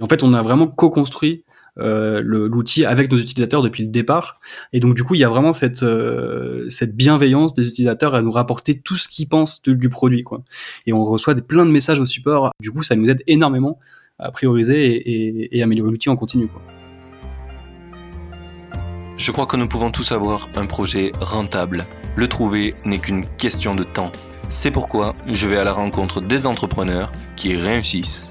En fait, on a vraiment co-construit euh, l'outil avec nos utilisateurs depuis le départ. Et donc du coup, il y a vraiment cette euh, bienveillance des utilisateurs à nous rapporter tout ce qu'ils pensent du produit, quoi. Et on reçoit plein de messages au support. Du coup, ça nous aide énormément à prioriser et, et, et améliorer l'outil en continu. Je crois que nous pouvons tous avoir un projet rentable. Le trouver n'est qu'une question de temps. C'est pourquoi je vais à la rencontre des entrepreneurs qui réussissent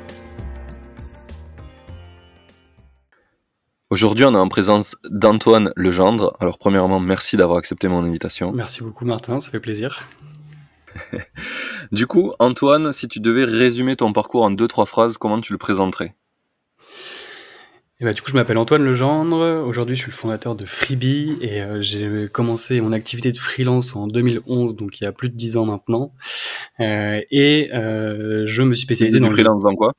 Aujourd'hui, on est en présence d'Antoine Legendre. Alors, premièrement, merci d'avoir accepté mon invitation. Merci beaucoup, Martin, ça fait plaisir. du coup, Antoine, si tu devais résumer ton parcours en deux, trois phrases, comment tu le présenterais? Eh ben, du coup, je m'appelle Antoine Legendre. Aujourd'hui, je suis le fondateur de Freebie et euh, j'ai commencé mon activité de freelance en 2011, donc il y a plus de dix ans maintenant. Euh, et euh, je me suis spécialisé dans freelance dans quoi?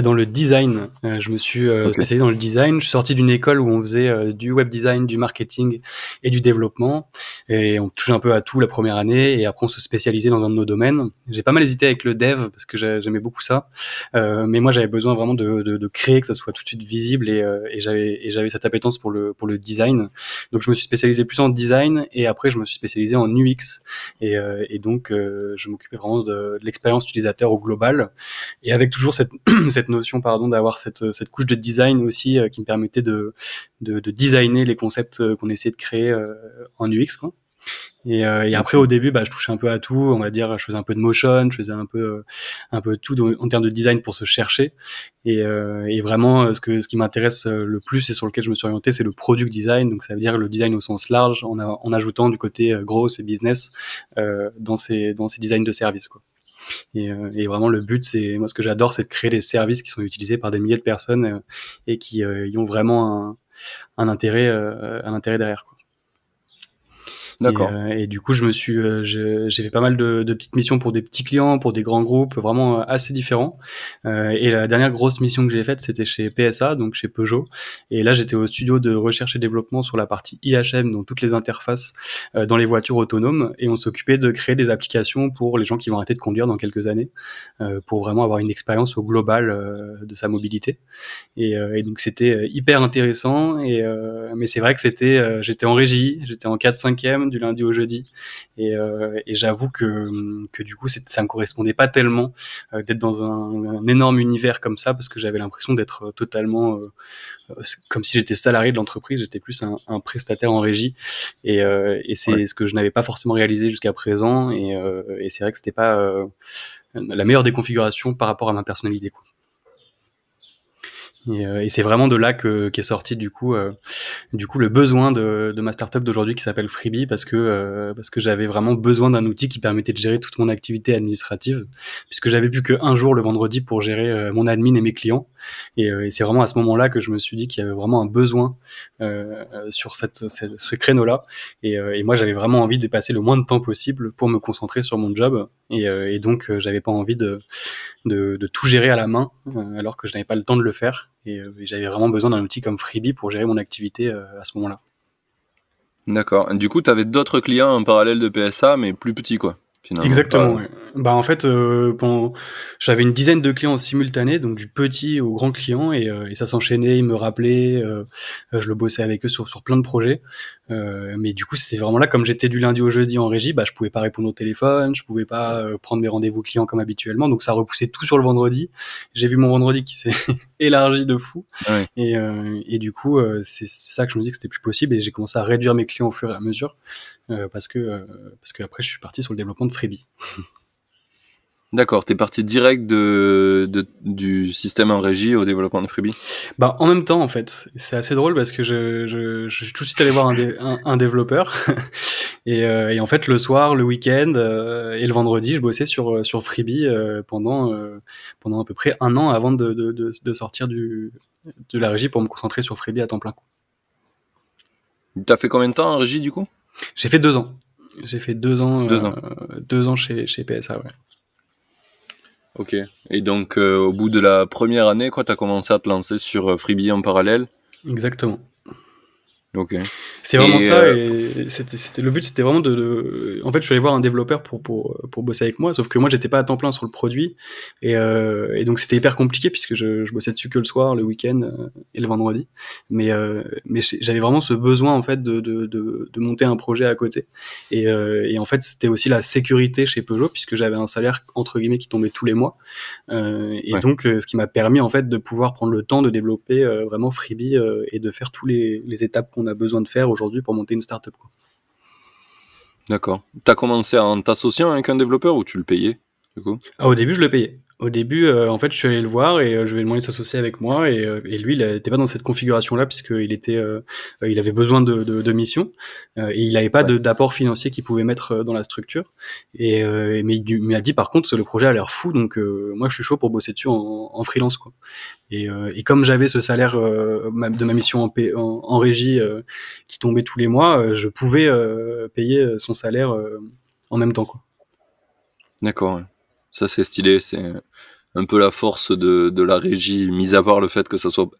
Dans le design. Euh, je me suis euh, spécialisé dans le design. Je suis sorti d'une école où on faisait euh, du web design, du marketing et du développement. Et on touchait un peu à tout la première année. Et après, on se spécialisait dans un de nos domaines. J'ai pas mal hésité avec le dev parce que j'aimais beaucoup ça. mais moi, j'avais besoin vraiment de, de, de, créer, que ça soit tout de suite visible. Et, et j'avais cette appétence pour le, pour le design. Donc, je me suis spécialisé plus en design. Et après, je me suis spécialisé en UX. Et, et donc, je m'occupais vraiment de, l'expérience utilisateur au global. Et avec toujours cette, cette cette notion pardon d'avoir cette, cette couche de design aussi euh, qui me permettait de, de, de designer les concepts euh, qu'on essayait de créer euh, en UX quoi. Et, et, après au début bah je touchais un peu à tout on va dire je faisais un peu de motion je faisais un peu un peu tout en termes de design pour se chercher. Et, et vraiment ce que ce qui m'intéresse le plus et sur lequel je me suis orienté c'est le product design. Donc ça veut dire le design au sens large en, en ajoutant du côté gros et business dans ces dans ces designs de services quoi et, euh, et, vraiment, le but, c'est moi ce que j'adore, c'est de créer des services qui sont utilisés par des milliers de personnes euh, et qui euh, y ont vraiment un, intérêt, un intérêt derrière. D'accord. Et, euh, et, du coup, je me suis, euh, j'ai fait pas mal de, de, petites missions pour des petits clients, pour des grands groupes, vraiment euh, assez différents. et la dernière grosse mission que j'ai faite, c'était chez PSA, donc chez Peugeot. Et là, j'étais au studio de recherche et développement sur la partie IHM, donc toutes les interfaces dans les voitures autonomes. Et on s'occupait de créer des applications pour les gens qui vont arrêter de conduire dans quelques années, pour vraiment avoir une expérience au global de sa mobilité. Et, et donc, c'était hyper intéressant. Et mais c'est vrai que c'était, j'étais en régie, j'étais en 4-5e du lundi au jeudi. Et, euh, et j'avoue que, que du coup, ça me correspondait pas tellement euh, d'être dans un, énorme univers comme ça, parce que j'avais l'impression d'être euh, totalement comme si j'étais salarié de l'entreprise, j'étais plus un, un, prestataire en régie. Et, et c'est ce que je n'avais pas forcément réalisé jusqu'à présent. Et, et c'est vrai que c'était pas la meilleure des configurations par rapport à ma personnalité. Quoi. Et, euh, et c'est vraiment de là que qu'est sorti du coup, euh, du coup le besoin de, de ma startup d'aujourd'hui qui s'appelle Freebie parce que euh, parce que j'avais vraiment besoin d'un outil qui permettait de gérer toute mon activité administrative puisque j'avais plus qu'un jour le vendredi pour gérer mon admin et mes clients. Et, et c'est vraiment à ce moment-là que je me suis dit qu'il y avait vraiment un besoin sur cette, cette ce créneau-là. Et, et moi j'avais vraiment envie de passer le moins de temps possible pour me concentrer sur mon job. Et, et donc j'avais pas envie de, de, de tout gérer à la main alors que je n'avais pas le temps de le faire. Euh, et, j'avais vraiment besoin d'un outil comme Freebie pour gérer mon activité euh, à ce moment-là. D'accord. Du coup, tu avais d'autres clients en parallèle de PSA, mais plus petits, quoi. Exactement. Bah en fait, euh, j'avais une dizaine de clients simultanés, donc du petit au grand client, et, euh, et ça s'enchaînait. Ils me rappelaient, euh, je le bossais avec eux sur sur plein de projets. Euh, mais du coup, c'était vraiment là, comme j'étais du lundi au jeudi en régie, bah je pouvais pas répondre au téléphone, je pouvais pas euh, prendre mes rendez-vous clients comme habituellement, donc ça repoussait tout sur le vendredi. J'ai vu mon vendredi qui s'est élargi de fou, et, et du coup, c'est ça que je me dis que c'était plus possible, et j'ai commencé à réduire mes clients au fur et à mesure. Euh, parce que euh, parce que après je suis parti sur le développement de Freebie. D'accord, tu es parti direct de, de, du système en régie au développement de Freebie? Bah en même temps en fait, c'est assez drôle parce que je, je, je, suis tout de suite allé voir un, un, un développeur et, euh, et, en fait le soir, le week-end et le vendredi, je bossais sur sur Freebie pendant pendant à peu près un an avant de, de, de, de sortir du de la régie pour me concentrer sur Freebie à temps plein. T'as fait combien de temps en régie du coup? J'ai fait deux ans. J'ai fait deux ans, deux ans, deux ans chez, chez PSA, ouais. Ok. Et donc, au bout de la première année, quoi, tu as commencé à te lancer sur Freebie en parallèle? Exactement. Ok. C'est vraiment ça. Euh, et c'était, le but, c'était vraiment de, En fait, je suis allé voir un développeur pour, pour, pour bosser avec moi, sauf que moi, j'étais pas à temps plein sur le produit. Et, euh, et donc, c'était hyper compliqué puisque je, je, bossais dessus que le soir, le week-end euh, et le vendredi. Mais, euh, mais j'avais vraiment ce besoin, en fait, de, de, de, de monter un projet à côté. Et, euh, et en fait, c'était aussi la sécurité chez Peugeot puisque j'avais un salaire, entre guillemets, qui tombait tous les mois. et donc, ce qui m'a permis, en fait, de pouvoir prendre le temps de développer vraiment Freebie et de faire tous les, les étapes qu'on a besoin de faire aujourd'hui pour monter une startup. D'accord. Tu as commencé en t'associant avec un développeur ou tu le payais du coup? Ah, Au début, je le payais. Au début, euh, en fait, je suis allé le voir et euh, je lui ai demandé de s'associer avec moi. Et, euh, et lui, il n'était pas dans cette configuration-là puisqu'il était, il avait besoin de, de, de missions et il n'avait pas d'apport financier qu'il pouvait mettre dans la structure. Et mais il m'a dit par contre, le projet a l'air fou, donc moi, je suis chaud pour bosser dessus en, en freelance, quoi. Et, et comme j'avais ce salaire de ma mission en, en, en régie qui tombait tous les mois, je pouvais payer son salaire en même temps, quoi. D'accord. Ça, c'est stylé. C'est un peu la force de, de, la régie, mis à part le fait que ça soit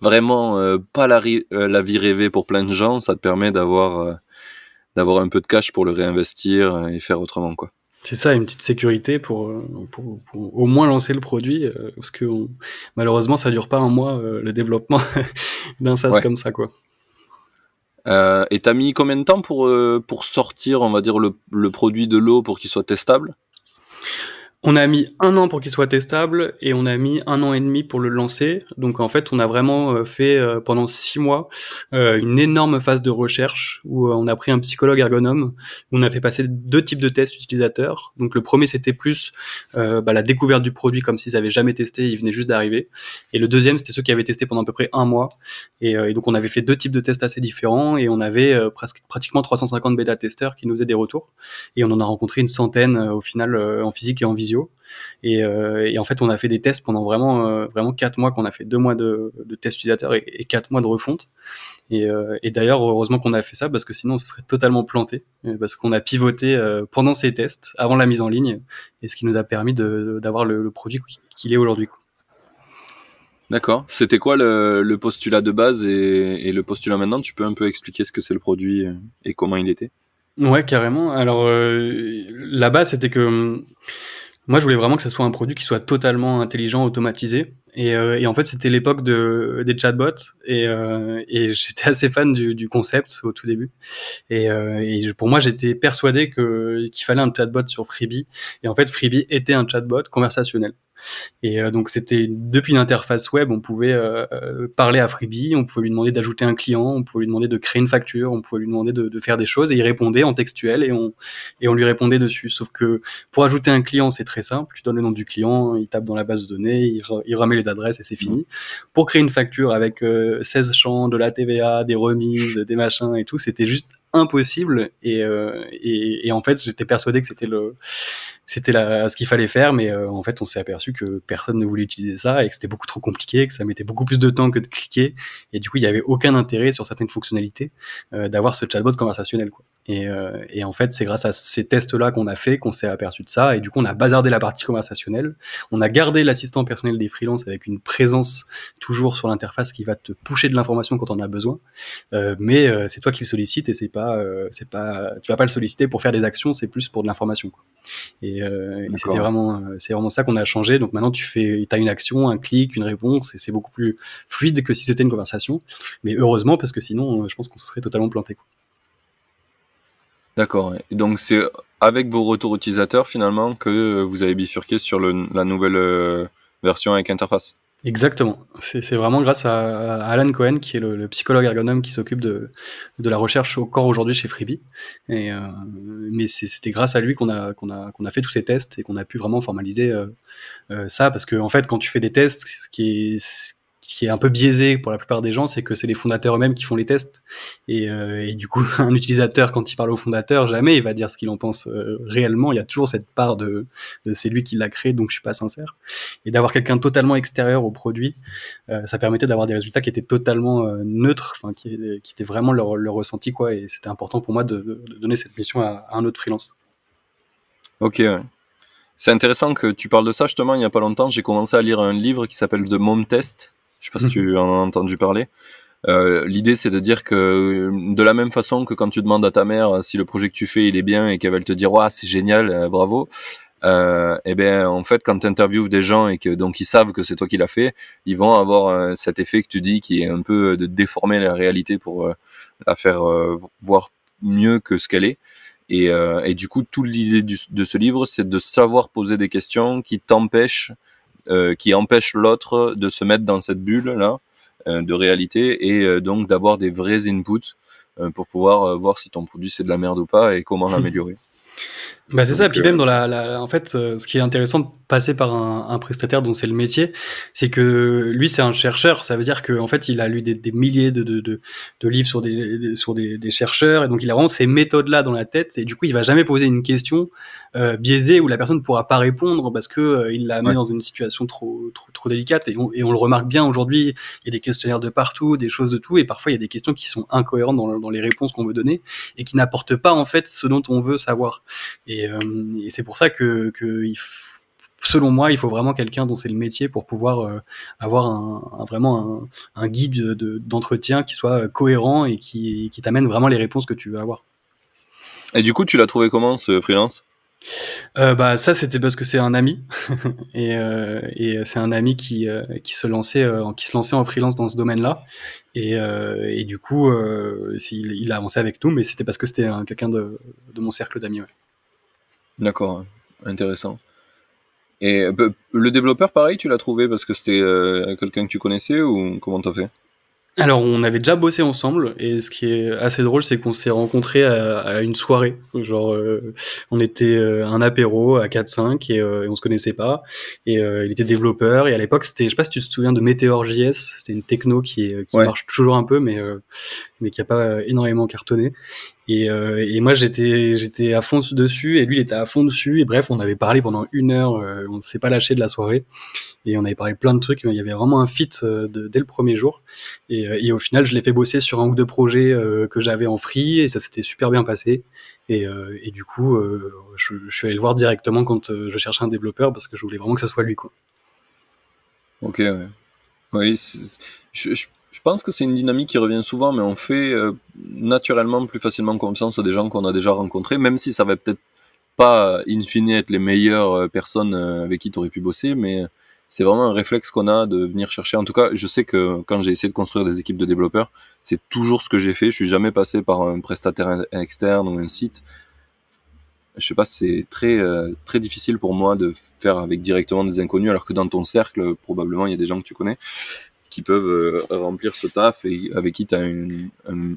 vraiment euh, pas la, euh, la, vie rêvée pour plein de gens. Ça te permet d'avoir euh, d'avoir un peu de cash pour le réinvestir et faire autrement, quoi. C'est ça, une petite sécurité pour, pour, pour, au moins lancer le produit, parce que malheureusement, ça dure pas un mois le développement d'un SaaS comme ça, quoi. Et t'as mis combien de temps pour, pour sortir, on va dire, le, le produit de l'eau pour qu'il soit testable? On a mis un an pour qu'il soit testable et on a mis un an et demi pour le lancer. Donc en fait, on a vraiment euh, fait euh, pendant six mois euh, une énorme phase de recherche où on a pris un psychologue ergonome. Où on a fait passer deux types de tests utilisateurs. Donc le premier c'était plus bah, la découverte du produit comme s'ils avaient jamais testé, ils venaient juste d'arriver. Et le deuxième c'était ceux qui avaient testé pendant à peu près un mois. Et, et, donc on avait fait deux types de tests assez différents et on avait presque pratiquement 350 bêta testeurs qui nous faisaient des retours. Et on en a rencontré une centaine au final en physique et en visio et, euh, et, en fait, on a fait des tests pendant vraiment, euh, vraiment quatre mois, qu'on a fait deux mois de, de tests utilisateurs et, et, quatre mois de refonte. Et, euh, et d'ailleurs, heureusement qu'on a fait ça parce que sinon, on se serait totalement planté parce qu'on a pivoté pendant ces tests, avant la mise en ligne, et ce qui nous a permis d'avoir le, le, produit qu'il est aujourd'hui. D'accord. C'était quoi le, le, postulat de base et, le postulat maintenant? Tu peux un peu expliquer ce que c'est le produit et comment il était? Ouais, carrément. Alors, euh, la base, c'était que moi, je voulais vraiment que ça soit un produit qui soit totalement intelligent, automatisé. Et, euh, en fait, c'était l'époque de, des chatbots. Et, euh, j'étais assez fan du, concept au tout début. Et, euh, pour moi, j'étais persuadé qu'il fallait un chatbot sur Freebie. Et en fait, Freebie était un chatbot conversationnel. Et euh, donc c'était depuis une interface web, on pouvait euh, euh, parler à Freebie, on pouvait lui demander d'ajouter un client, on pouvait lui demander de créer une facture, on pouvait lui demander de, faire des choses et il répondait en textuel et on et on lui répondait dessus. Sauf que pour ajouter un client, c'est très simple, tu donnes le nom du client, il tape dans la base de données, il, il remet les adresses et c'est fini. Pour créer une facture avec 16 champs, de la TVA, des remises, des machins et tout, c'était juste impossible et, et, et en fait j'étais persuadé que c'était le c'était ce qu'il fallait faire, mais euh, en fait, on s'est aperçu que personne ne voulait utiliser ça et que c'était beaucoup trop compliqué, que ça mettait beaucoup plus de temps que de cliquer. Et du coup, il n'y avait aucun intérêt sur certaines fonctionnalités euh, d'avoir ce chatbot conversationnel. Quoi. Et, euh, et en fait, c'est grâce à ces tests-là qu'on a fait qu'on s'est aperçu de ça. Et du coup, on a bazardé la partie conversationnelle. On a gardé l'assistant personnel des freelances avec une présence toujours sur l'interface qui va te pousser de l'information quand on a besoin. mais c'est toi qui le sollicites et c'est pas, c'est pas, tu vas pas le solliciter pour faire des actions, c'est plus pour de l'information. Et, et, euh, c'était vraiment, euh, c'est vraiment ça qu'on a changé. Donc maintenant, tu fais, as une action, un clic, une réponse, et c'est beaucoup plus fluide que si c'était une conversation. Mais heureusement, parce que sinon, euh, je pense qu'on se serait totalement planté. D'accord. Donc c'est avec vos retours utilisateurs finalement que vous avez bifurqué sur la nouvelle version avec interface? Exactement. C'est vraiment grâce à, Alan Cohen, qui est le, psychologue ergonome qui s'occupe de, la recherche au corps aujourd'hui chez Freebie. Euh, mais c'était grâce à lui qu'on a, fait tous ces tests et qu'on a pu vraiment formaliser euh, euh, ça. Parce que, en fait, quand tu fais des tests, ce qui est, qui est un peu biaisé pour la plupart des gens, c'est que c'est les fondateurs eux-mêmes qui font les tests. Et, euh, du coup, un utilisateur, quand il parle au fondateur, jamais il va dire ce qu'il en pense euh, réellement. Il y a toujours cette part de, c'est lui qui l'a créé, donc je suis pas sincère. Et d'avoir quelqu'un totalement extérieur au produit, euh, ça permettait d'avoir des résultats qui étaient totalement neutres, enfin qui, étaient vraiment leur, ressenti quoi. Et c'était important pour moi de, donner cette mission à un autre freelance. Ok. C'est intéressant que tu parles de ça justement. Il n'y a pas longtemps, j'ai commencé à lire un livre qui s'appelle The Mom Test. Je sais pas si tu en as entendu parler. Euh, L'idée, c'est de dire que de la même façon que quand tu demandes à ta mère si le projet que tu fais il est bien et qu'elle va te dire ouais c'est génial, euh, bravo. Euh, et eh bien en fait quand tu interviews des gens et que donc ils savent que c'est toi qui l'as fait, ils vont avoir euh, cet effet que tu dis qui est un peu de déformer la réalité pour euh, la faire voir mieux que ce qu'elle est. Et, et, du coup, toute l'idée de ce livre, c'est de savoir poser des questions qui t'empêchent, qui empêchent l'autre de se mettre dans cette bulle là euh, de réalité et euh, donc d'avoir des vrais inputs euh, pour pouvoir voir si ton produit c'est de la merde ou pas et comment l'améliorer. Bah c'est ça, puis même dans la, la en fait, ce qui est intéressant de passer par un, un prestataire dont c'est le métier, c'est que lui c'est un chercheur, ça veut dire qu'en fait il a lu des, des milliers de, de, de, de, livres sur des, sur des, des, chercheurs et donc il a vraiment ces méthodes là dans la tête et du coup il va jamais poser une question euh, biaisée où la personne ne pourra pas répondre parce que euh, il l'a mis dans une situation trop trop, trop délicate et on, et on le remarque bien aujourd'hui, il y a des questionnaires de partout, des choses de tout et parfois il y a des questions qui sont incohérentes dans, dans les réponses qu'on veut donner et qui n'apportent pas en fait ce dont on veut savoir. Et, euh, et c'est pour ça que, que il selon moi, il faut vraiment quelqu'un dont c'est le métier pour pouvoir euh, avoir un, un vraiment un, un guide d'entretien de, qui soit cohérent et qui, qui t'amène vraiment les réponses que tu veux avoir. Et du coup, tu l'as trouvé comment ce freelance? Euh, bah ça c'était parce que c'est un ami et, euh, et c'est un ami qui, euh, qui se lançait euh, qui se lançait en freelance dans ce domaine-là et, euh, et du coup il, il, a avancé avec nous mais c'était parce que c'était quelqu'un de, de mon cercle d'amis. Ouais. D'accord, intéressant. Et le développeur, pareil, tu l'as trouvé parce que c'était euh, quelqu'un que tu connaissais ou comment t'as fait? Alors, on avait déjà bossé ensemble, et ce qui est assez drôle, c'est qu'on s'est rencontrés à, à, une soirée. Genre, euh, on était euh, un apéro à 4-5 et, euh, et, on se connaissait pas. Et euh, il était développeur, et à l'époque, c'était, je sais pas si tu te souviens de Meteor.js, c'était une techno qui, qui ouais. marche toujours un peu, mais, euh, mais qui a pas énormément cartonné. Et, euh, et, moi j'étais j'étais à fond dessus et lui il était à fond dessus et bref on avait parlé pendant une heure euh, on ne s'est pas lâché de la soirée et on avait parlé plein de trucs il y avait vraiment un fit euh, dès le premier jour. Et, et au final je l'ai fait bosser sur un ou deux projets euh, que j'avais en free et ça s'était super bien passé. Et, euh, du coup je, suis allé le voir directement quand je cherchais un développeur parce que je voulais vraiment que ça soit lui quoi. Ok oui je, pense que c'est une dynamique qui revient souvent, mais on fait euh, naturellement plus facilement confiance à des gens qu'on a déjà rencontrés, même si ça va peut-être pas, in fine, être les meilleures euh, personnes euh, avec qui tu aurais pu bosser, mais c'est vraiment un réflexe qu'on a de venir chercher. En tout cas, je sais que quand j'ai essayé de construire des équipes de développeurs, c'est toujours ce que j'ai fait. Je suis jamais passé par un prestataire externe ou un site. Je sais pas, c'est très très difficile pour moi de faire avec directement des inconnus, alors que dans ton cercle, probablement, il y a des gens que tu connais qui peuvent euh, remplir ce taf et avec qui tu as un,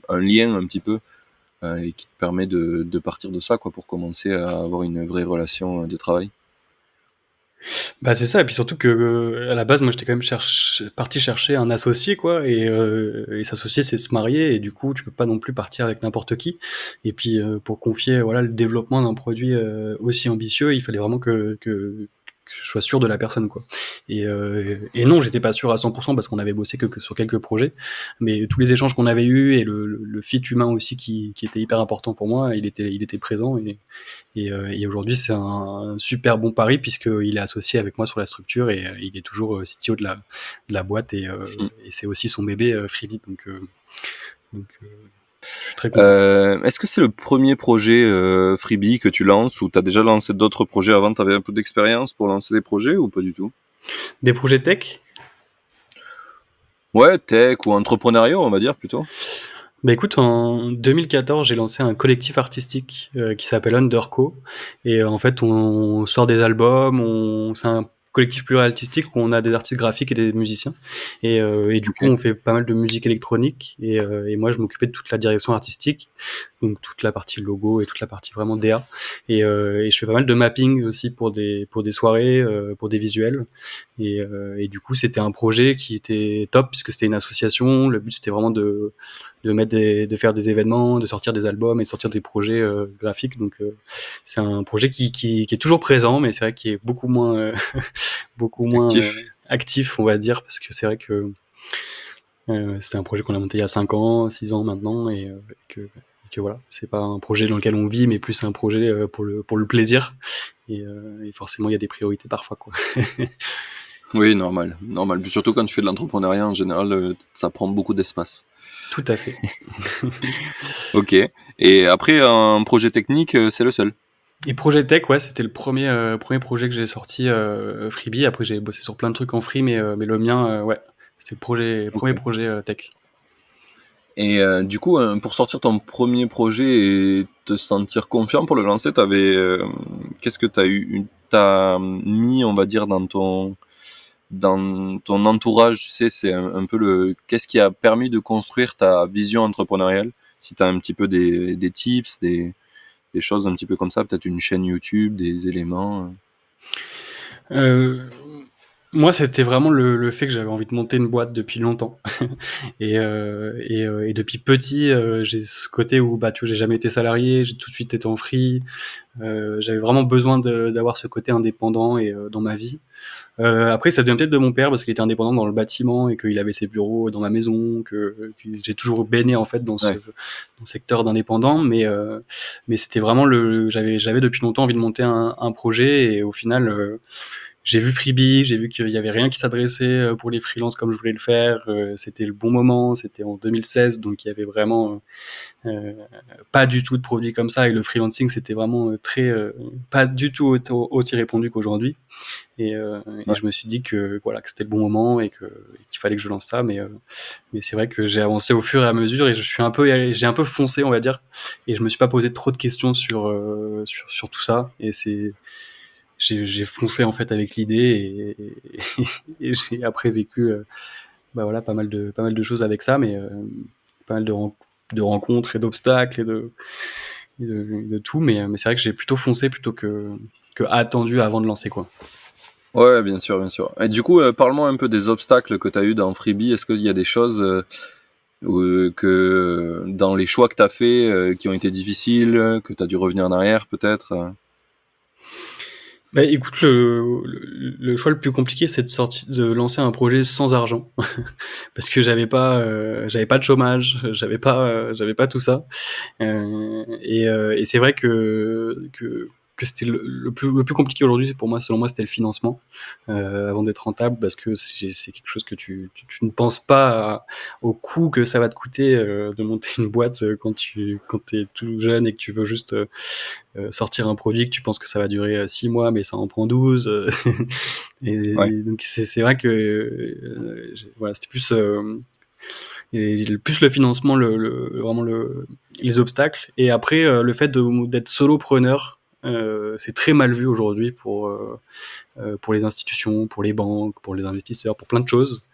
un, lien un petit peu euh, et qui te permet de, de, partir de ça quoi pour commencer à avoir une vraie relation de travail. Bah c'est ça et puis surtout que à la base moi j'étais quand même parti chercher un associé quoi et, euh, et s'associer c'est se marier et du coup tu peux pas non plus partir avec n'importe qui. Et puis euh, pour confier voilà le développement d'un produit euh, aussi ambitieux il fallait vraiment que que je sois sûr de la personne quoi. Et, euh, et non, j'étais pas sûr à 100% parce qu'on avait bossé que, que, sur quelques projets, mais tous les échanges qu'on avait eus et le, le, fit humain aussi qui, qui, était hyper important pour moi, il était, il était présent et, et, euh, et aujourd'hui c'est un super bon pari puisqu'il est associé avec moi sur la structure et il est toujours CTO de la, de la boîte et, euh, mm. et c'est aussi son bébé euh, Freebie donc, euh, euh, Est-ce que c'est le premier projet euh, Freebie que tu lances ou tu as déjà lancé d'autres projets avant? Tu avais un peu d'expérience pour lancer des projets ou pas du tout? Des projets tech? Ouais, tech ou entrepreneuriat, on va dire plutôt. Bah écoute, en 2014, j'ai lancé un collectif artistique euh, qui s'appelle Underco. Et euh, en fait, on, on, sort des albums, on, c'est un collectif pluriartistique où on a des artistes graphiques et des musiciens. Et, et du coup, on fait pas mal de musique électronique. Et, et moi, je m'occupais de toute la direction artistique, donc toute la partie logo et toute la partie vraiment DA. Et, et je fais pas mal de mapping aussi pour des pour des soirées, pour des visuels. Et, et du coup, c'était un projet qui était top puisque c'était une association. Le but c'était vraiment de de mettre des, de faire des événements, de sortir des albums et de sortir des projets euh, graphiques. Donc euh, c'est un projet qui, qui, qui, est toujours présent, mais c'est vrai qu'il est beaucoup moins euh, beaucoup moins actif. actif. on va dire, parce que c'est vrai que c'était un projet qu'on a monté il y a 5 ans, 6 ans maintenant, et que, que voilà, c'est pas un projet dans lequel on vit, mais plus un projet pour le pour le plaisir. Et, et forcément, il y a des priorités parfois, quoi. oui, normal, normal. Surtout quand tu fais de l'entrepreneuriat, en général, ça prend beaucoup d'espace. Tout à fait. ok. Et après, un projet technique, euh, c'est le seul et Projet Tech, ouais, c'était le premier, euh, premier projet que j'ai sorti euh, Freebie. Après, j'ai bossé sur plein de trucs en free, mais, mais le mien, ouais, c'était le projet, premier projet tech. Et du coup, pour sortir ton premier projet et te sentir confiant pour le lancer, avais, qu'est-ce que tu as eu, as mis, on va dire, dans ton, dans ton entourage, tu sais, c'est un, peu le qu'est-ce qui a permis de construire ta vision entrepreneuriale? Si tu as un petit peu des, tips, des, choses un petit peu comme ça, peut-être une chaîne YouTube, des éléments. Euh, euh moi, c'était vraiment le, fait que j'avais envie de monter une boîte depuis longtemps. et, euh, et, depuis petit, j'ai ce côté où bah, tu j'ai jamais été salarié, j'ai tout de suite été en free. J'avais vraiment besoin d'avoir ce côté indépendant et dans ma vie. Après, ça vient peut-être de mon père parce qu'il était indépendant dans le bâtiment et qu'il avait ses bureaux dans ma maison, que, j'ai toujours baigné en fait dans ce, dans ce secteur d'indépendant. Mais, mais c'était vraiment le, j'avais, j'avais depuis longtemps envie de monter un, un projet et au final j'ai vu Freebie, j'ai vu qu'il y avait rien qui s'adressait euh, pour les freelances comme je voulais le faire. Euh, c'était le bon moment, c'était en 2016, donc il y avait vraiment euh, pas du tout de produits comme ça. Et le freelancing, c'était vraiment très pas du tout aussi répondu qu'aujourd'hui. Et, je me suis dit que voilà que c'était le bon moment et que qu'il fallait que je lance ça. Mais mais c'est vrai que j'ai avancé au fur et à mesure et je suis un peu j'ai un peu foncé, on va dire. Et je me suis pas posé trop de questions sur sur, sur tout ça. Et c'est j'ai foncé en fait avec l'idée et, j'ai après vécu euh, bah voilà pas mal de pas mal de choses avec ça mais euh, pas mal de, de rencontres et d'obstacles et de, de, tout mais, mais c'est vrai que j'ai plutôt foncé plutôt que, que attendu avant de lancer quoi ouais bien sûr bien sûr. Et du coup euh, parle-moi un peu des obstacles que tu as eu dans Freebie. Est-ce qu'il y a des choses que dans les choix que tu as fait qui ont été difficiles que tu as dû revenir en arrière peut-être bah, écoute, le, choix le plus compliqué, c'est de sortir, de lancer un projet sans argent, parce que j'avais pas, euh, j'avais pas de chômage, j'avais pas, euh, j'avais pas tout ça, euh, et, et c'est vrai que que que c'était le, plus, le plus compliqué aujourd'hui pour moi selon moi c'était le financement euh, avant d'être rentable parce que c'est quelque chose que tu, tu, ne penses pas au coût que ça va te coûter euh, de monter une boîte euh, quand tu quand es tout jeune et que tu veux juste sortir un produit que tu penses que ça va durer 6 mois mais ça en prend 12 et, donc c'est vrai que voilà c'était plus et plus le financement, le, le vraiment le, les obstacles, et après le fait d'être solopreneur, euh, c'est très mal vu aujourd'hui pour euh, euh, pour les institutions, pour les banques, pour les investisseurs, pour plein de choses.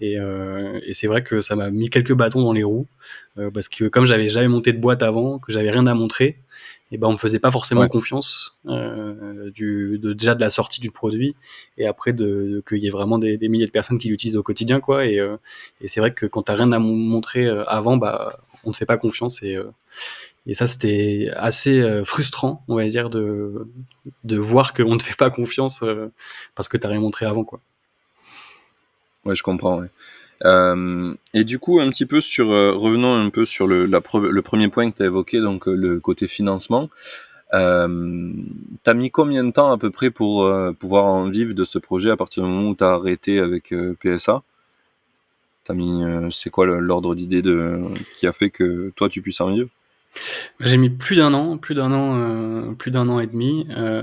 Et, et c'est vrai que ça m'a mis quelques bâtons dans les roues parce que comme j'avais jamais monté de boîte avant, que j'avais rien à montrer, et ben on me faisait pas forcément confiance du de, déjà de la sortie du produit et après de, qu'il y ait vraiment des, des, milliers de personnes qui l'utilisent au quotidien quoi. Et, et c'est vrai que quand t'as rien à montrer avant, bah on te fait pas confiance et et ça, c'était assez euh, frustrant, on va dire, de, de voir qu'on ne te fait pas confiance euh, parce que tu n'as rien montré avant. Quoi. Ouais, je comprends. Euh, et du coup, un petit peu sur, revenons un peu sur le, le premier point que tu as évoqué, donc le côté financement. Euh, T'as mis combien de temps à peu près pour pouvoir en vivre de ce projet à partir du moment où tu as arrêté avec PSA T'as mis, c'est quoi l'ordre d'idée qui a fait que toi tu puisses en vivre? J'ai mis plus d'un an, plus d'un an, euh, plus d'un an et demi, euh,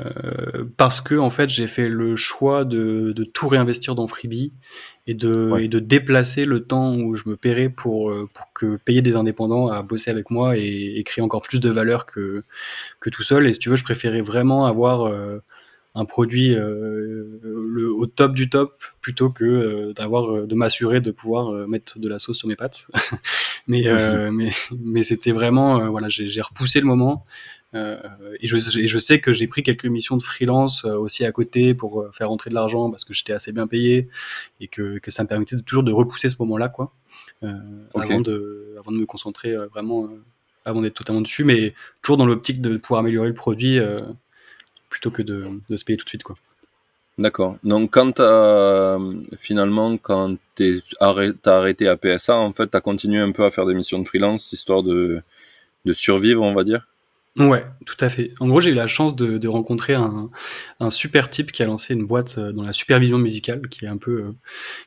parce que en fait j'ai fait le choix de, de, tout réinvestir dans Freebie et de, et de déplacer le temps où je me paierais pour, euh, pour que payer des indépendants à bosser avec moi et, et créer encore plus de valeur que, que tout seul. Et si tu veux, je préférais vraiment avoir un produit le, au top du top plutôt que d'avoir de m'assurer de pouvoir mettre de la sauce sur mes pâtes. mais, mais, mais c'était vraiment, voilà, j'ai repoussé le moment. Euh, et, je, je, sais que j'ai pris quelques missions de freelance euh, aussi à côté pour euh, faire rentrer de l'argent parce que j'étais assez bien payé et que, que ça me permettait de, toujours de repousser ce moment-là, quoi, avant, de, avant de me concentrer vraiment, avant d'être totalement dessus, mais toujours dans l'optique de pouvoir améliorer le produit plutôt que de, de, se payer tout de suite, quoi. D'accord. Donc, quand as, finalement, quand tu as arrêté à PSA, en fait, tu as continué un peu à faire des missions de freelance histoire de, de survivre, on va dire? Ouais, tout à fait. En gros, j'ai eu la chance de, de rencontrer un, un, super type qui a lancé une boîte euh, dans la supervision musicale, qui est un peu, euh,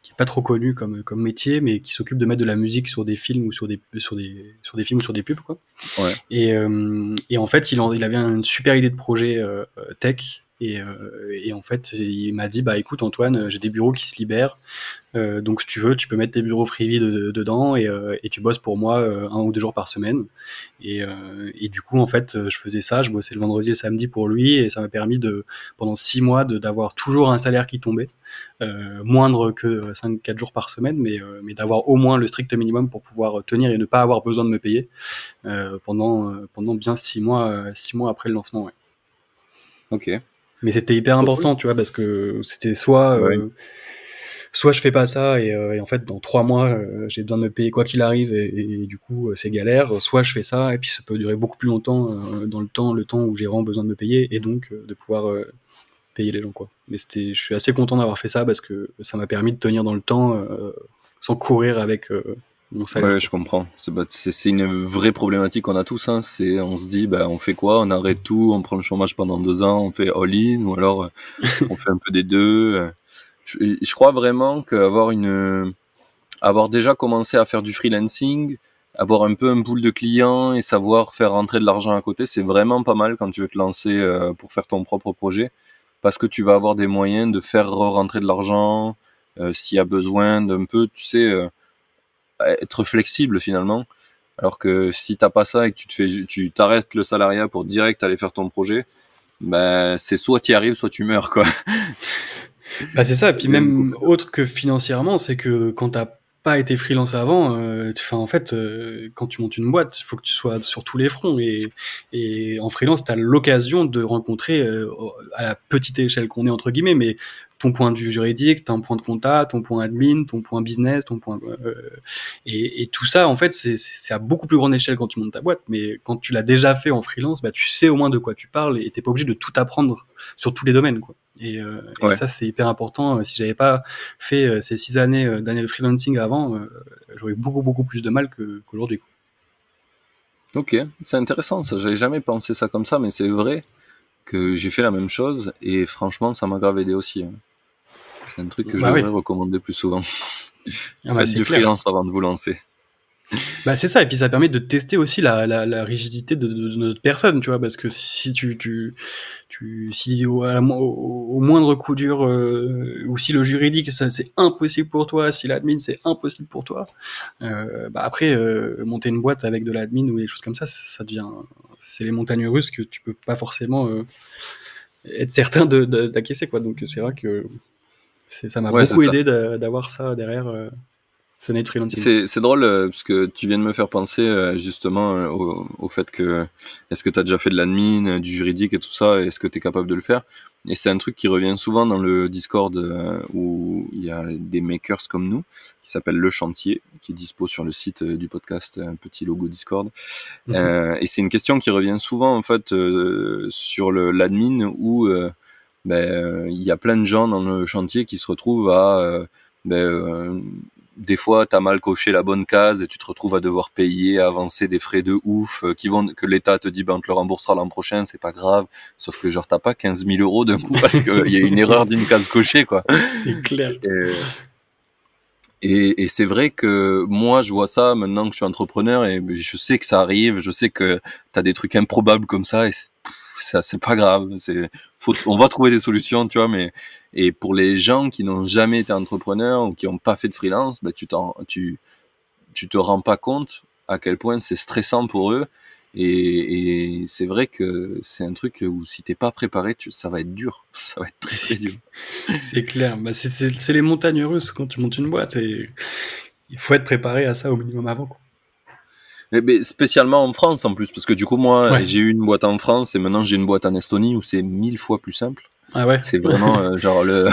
qui est pas trop connu comme, comme métier, mais qui s'occupe de mettre de la musique sur des films ou sur des, sur des, sur des films ou sur des pubs, quoi. Ouais. Et, euh, et en fait, il, en, il avait une super idée de projet tech et, euh, et, en fait, il m'a dit bah écoute Antoine, j'ai des bureaux qui se libèrent, euh, donc si tu veux, tu peux mettre tes bureaux freebie dedans et, euh, tu bosses pour moi euh, un ou deux jours par semaine. Et, euh, du coup, en fait, je faisais ça, je bossais le vendredi et le samedi pour lui et ça m'a permis de pendant six mois d'avoir toujours un salaire qui tombait, moindre que 5-4 jours par semaine, mais, d'avoir au moins le strict minimum pour pouvoir tenir et ne pas avoir besoin de me payer pendant pendant bien six mois six mois après le lancement. Ok. Mais c'était hyper important, tu vois, parce que c'était soit, euh, soit je fais pas ça et, euh, et, en fait dans trois mois euh, j'ai besoin de me payer quoi qu'il arrive et, et, du coup c'est galère. Soit je fais ça et puis ça peut durer beaucoup plus longtemps dans le temps, le temps où j'ai vraiment besoin de me payer et donc de pouvoir payer les gens quoi. Mais c'était, je suis assez content d'avoir fait ça parce que ça m'a permis de tenir dans le temps sans courir avec Ouais, je comprends. C'est une vraie problématique qu'on a tous. Hein. C'est, on se dit, bah, on fait quoi? On arrête tout, on prend le chômage pendant deux ans, on fait all-in, ou alors euh, on fait un peu des deux. Je, je crois vraiment qu'avoir une, avoir déjà commencé à faire du freelancing, avoir un peu un pool de clients et savoir faire rentrer de l'argent à côté, c'est vraiment pas mal quand tu veux te lancer euh, pour faire ton propre projet, parce que tu vas avoir des moyens de faire rentrer de l'argent euh, s'il y a besoin d'un peu, tu sais être flexible finalement. Alors que si t'as pas ça et que tu te fais, tu t'arrêtes le salariat pour direct aller faire ton projet, ben c'est soit tu y arrives, soit tu meurs quoi. Bah c'est ça. Et puis même autre que financièrement, c'est que quand t'as pas été freelance avant, euh, en fait, euh, quand tu montes une boîte, il faut que tu sois sur tous les fronts. Et, et en freelance, tu as l'occasion de rencontrer, euh, à la petite échelle qu'on est, entre guillemets, mais ton point de vue juridique, ton point de compta, ton point admin, ton point business, ton point... Euh, et, et, tout ça, en fait, c'est à beaucoup plus grande échelle quand tu montes ta boîte. Mais quand tu l'as déjà fait en freelance, bah, tu sais au moins de quoi tu parles et t'es pas obligé de tout apprendre sur tous les domaines. Quoi. Et, euh, et ça, c'est hyper important. Euh, si j'avais pas fait euh, ces six années d'années de freelancing avant, j'aurais beaucoup, beaucoup plus de mal qu'aujourd'hui. ok, c'est intéressant. Ça, j'avais jamais pensé ça comme ça, mais c'est vrai que j'ai fait la même chose et franchement, ça m'a grave aidé aussi. C'est un truc que bah je devrais recommander plus souvent. Ah bah, Faites du freelance avant de vous lancer. Bah c'est ça, et puis ça permet de tester aussi la, la, la rigidité de, de, notre personne, tu vois, parce que si tu, tu, tu si au, au, moindre coup dur, euh, ou si le juridique c'est impossible pour toi, si l'admin c'est impossible pour toi, euh, bah après euh, monter une boîte avec de l'admin ou des choses comme ça, ça devient, c'est les montagnes russes que tu peux pas forcément être certain d'acquiescer quoi. Donc c'est vrai que ça m'a beaucoup aidé d'avoir ça derrière. Euh, c'est drôle euh, parce que tu viens de me faire penser euh, justement euh, au, au, fait que est-ce que tu as déjà fait de l'admin, du juridique et tout ça, est-ce que tu es capable de le faire? Et c'est un truc qui revient souvent dans le Discord où il y a des makers comme nous qui s'appelle Le Chantier, qui est dispo sur le site du podcast, un petit logo Discord. Mhm. et c'est une question qui revient souvent en fait sur l'admin où ben, il y a plein de gens dans le chantier qui se retrouvent à ben, des fois, tu as mal coché la bonne case et tu te retrouves à devoir payer, avancer des frais de ouf euh, qui vont, que l'État te dit, ben, on te le remboursera l'an prochain, c'est pas grave. Sauf que genre, t'as pas 15 000 euros d'un coup parce qu'il y a une erreur d'une case cochée, quoi. C'est clair. Et, et, c'est vrai que moi, je vois ça maintenant que je suis entrepreneur et je sais que ça arrive, je sais que tu as des trucs improbables comme ça et ça c'est pas grave c'est faut on va trouver des solutions tu vois mais et pour les gens qui n'ont jamais été entrepreneurs ou qui n'ont pas fait de freelance bah tu t'en tu tu te rends pas compte à quel point c'est stressant pour eux Et, c'est vrai que c'est un truc où si t'es pas préparé, tu, ça va être dur. Ça va être très très dur. c'est clair. Bah, c'est les montagnes russes quand tu montes une boîte. Et il faut être préparé à ça au minimum avant. Mais, spécialement en France en plus, parce que du coup, moi, j'ai eu une boîte en France et maintenant j'ai une boîte en Estonie où c'est mille fois plus simple. Ah ouais. C'est vraiment euh, genre le.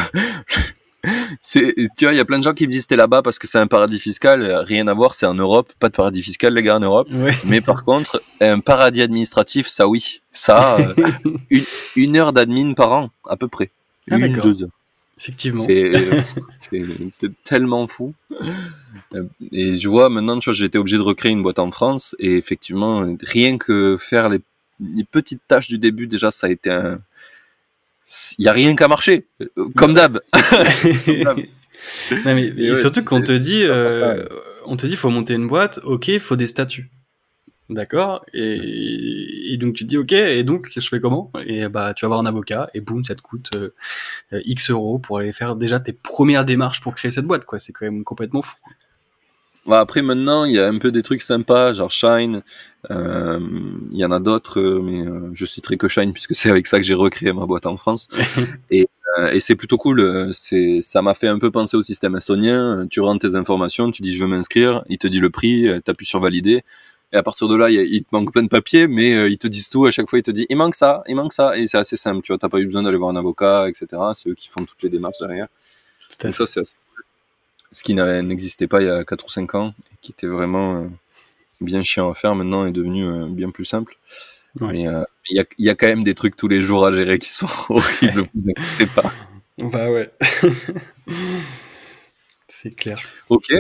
c'est, tu vois, il y a plein de gens qui me disent t'es là-bas parce que c'est un paradis fiscal. Rien à voir, c'est en Europe, pas de paradis fiscal les gars en Europe. Mais par contre, un paradis administratif, ça oui, ça euh, une, une, heure d'admin par an à peu près, ah, une deux heures. Effectivement. C'est tellement fou. Et je vois maintenant, tu vois, j'ai été obligé de recréer une boîte en France et effectivement, rien que faire les, petites tâches du début, déjà, ça a été un. Il y a rien qu'à marcher, comme d'hab. mais, surtout qu'on te dit, euh, on te dit, faut monter une boîte, ok, il faut des statuts. D'accord. Et, donc tu te dis ok. Et donc je fais comment? Et bah tu vas avoir un avocat et boum, ça te coûte euh, X euros pour aller faire déjà tes premières démarches pour créer cette boîte. Quoi. C'est quand même complètement fou. Bah après maintenant il y a un peu des trucs sympas genre Shine. Euh, il y en a d'autres, euh, mais je citerai que Shine puisque c'est avec ça que j'ai recréé ma boîte en France. et, et c'est plutôt cool. C'est ça m'a fait un peu penser au système estonien. Tu rentres tes informations, tu dis je veux m'inscrire, il te dit le prix, t'appuies sur valider et à partir de là, il, te manque plein de papiers, mais euh, ils te disent tout. À chaque fois, ils te disent il manque ça, il manque ça. Et c'est assez simple. Tu vois, t'as pas eu besoin d'aller voir un avocat, etc. C'est eux qui font toutes les démarches derrière. Donc ça, c'est ce qui n'existait pas il y a 4 ou 5 ans, et qui était vraiment euh, bien chiant à faire maintenant est devenu euh, bien plus simple. Mais il y, a, y, a, quand même des trucs tous les jours à gérer qui sont horribles, vous inquiétez pas. Bah ouais. c'est clair. Ok.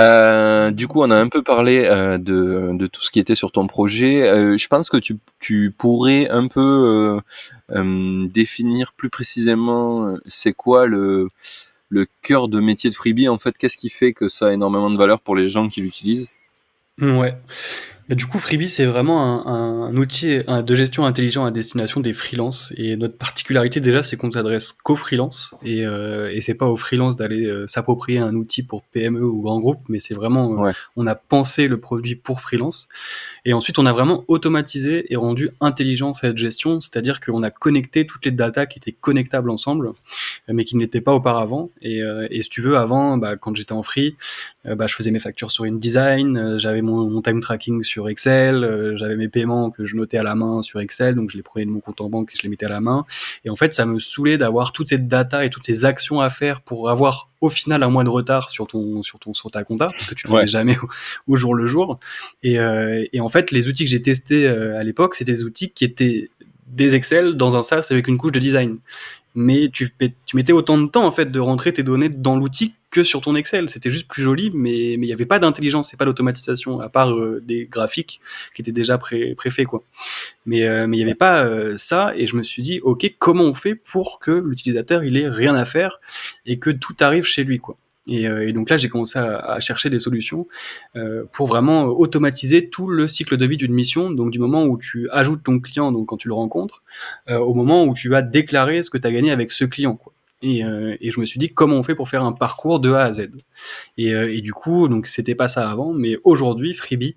Euh, du coup, on a un peu parlé euh, de, tout ce qui était sur ton projet. Euh, je pense que tu, tu pourrais un peu définir plus précisément c'est quoi le, le cœur de métier de Freebie. En fait, qu'est-ce qui fait que ça a énormément de valeur pour les gens qui l'utilisent? Ouais du coup, Freebie, c'est vraiment un, outil de gestion intelligent à destination des freelances. Et notre particularité déjà, c'est qu'on s'adresse qu'aux freelances. Et, euh, et c'est pas aux freelances d'aller euh, s'approprier un outil pour PME ou grand groupe, mais c'est vraiment, euh, on a pensé le produit pour freelance. Et ensuite, on a vraiment automatisé et rendu intelligent cette gestion, c'est-à-dire qu'on a connecté toutes les datas qui étaient connectables ensemble, mais qui n'étaient pas auparavant. Et, et si tu veux, avant, bah, quand j'étais en free, bah, je faisais mes factures sur InDesign, j'avais mon, mon time tracking sur Excel, euh, j'avais mes paiements que je notais à la main sur Excel, donc je les prenais de mon compte en banque et je les mettais à la main. Et en fait, ça me saoulait d'avoir toutes ces data et toutes ces actions à faire pour avoir au final un mois de retard sur ton sur ton sur ta compta parce que tu le fais jamais au, jour le jour. Et, euh, et en fait, les outils que j'ai testés euh, à l'époque, c'était des outils qui étaient des Excel dans un SaaS avec une couche de design mais tu, tu mettais autant de temps en fait de rentrer tes données dans l'outil que sur ton Excel. C'était juste plus joli, mais il n'y avait pas d'intelligence et pas d'automatisation, à part euh, des graphiques qui étaient déjà pré préfaits. Quoi. Mais euh, mais il n'y avait pas euh, ça, et je me suis dit, ok, comment on fait pour que l'utilisateur il ait rien à faire et que tout arrive chez lui quoi. Euh, et, donc là, j'ai commencé à, chercher des solutions euh, pour vraiment automatiser tout le cycle de vie d'une mission. Donc du moment où tu ajoutes ton client, donc quand tu le rencontres, au moment où tu vas déclarer ce que tu as gagné avec ce client. Quoi. Et, et, je me suis dit comment on fait pour faire un parcours de A à Z? Et, et du coup, donc c'était pas ça avant, mais aujourd'hui, Freebie,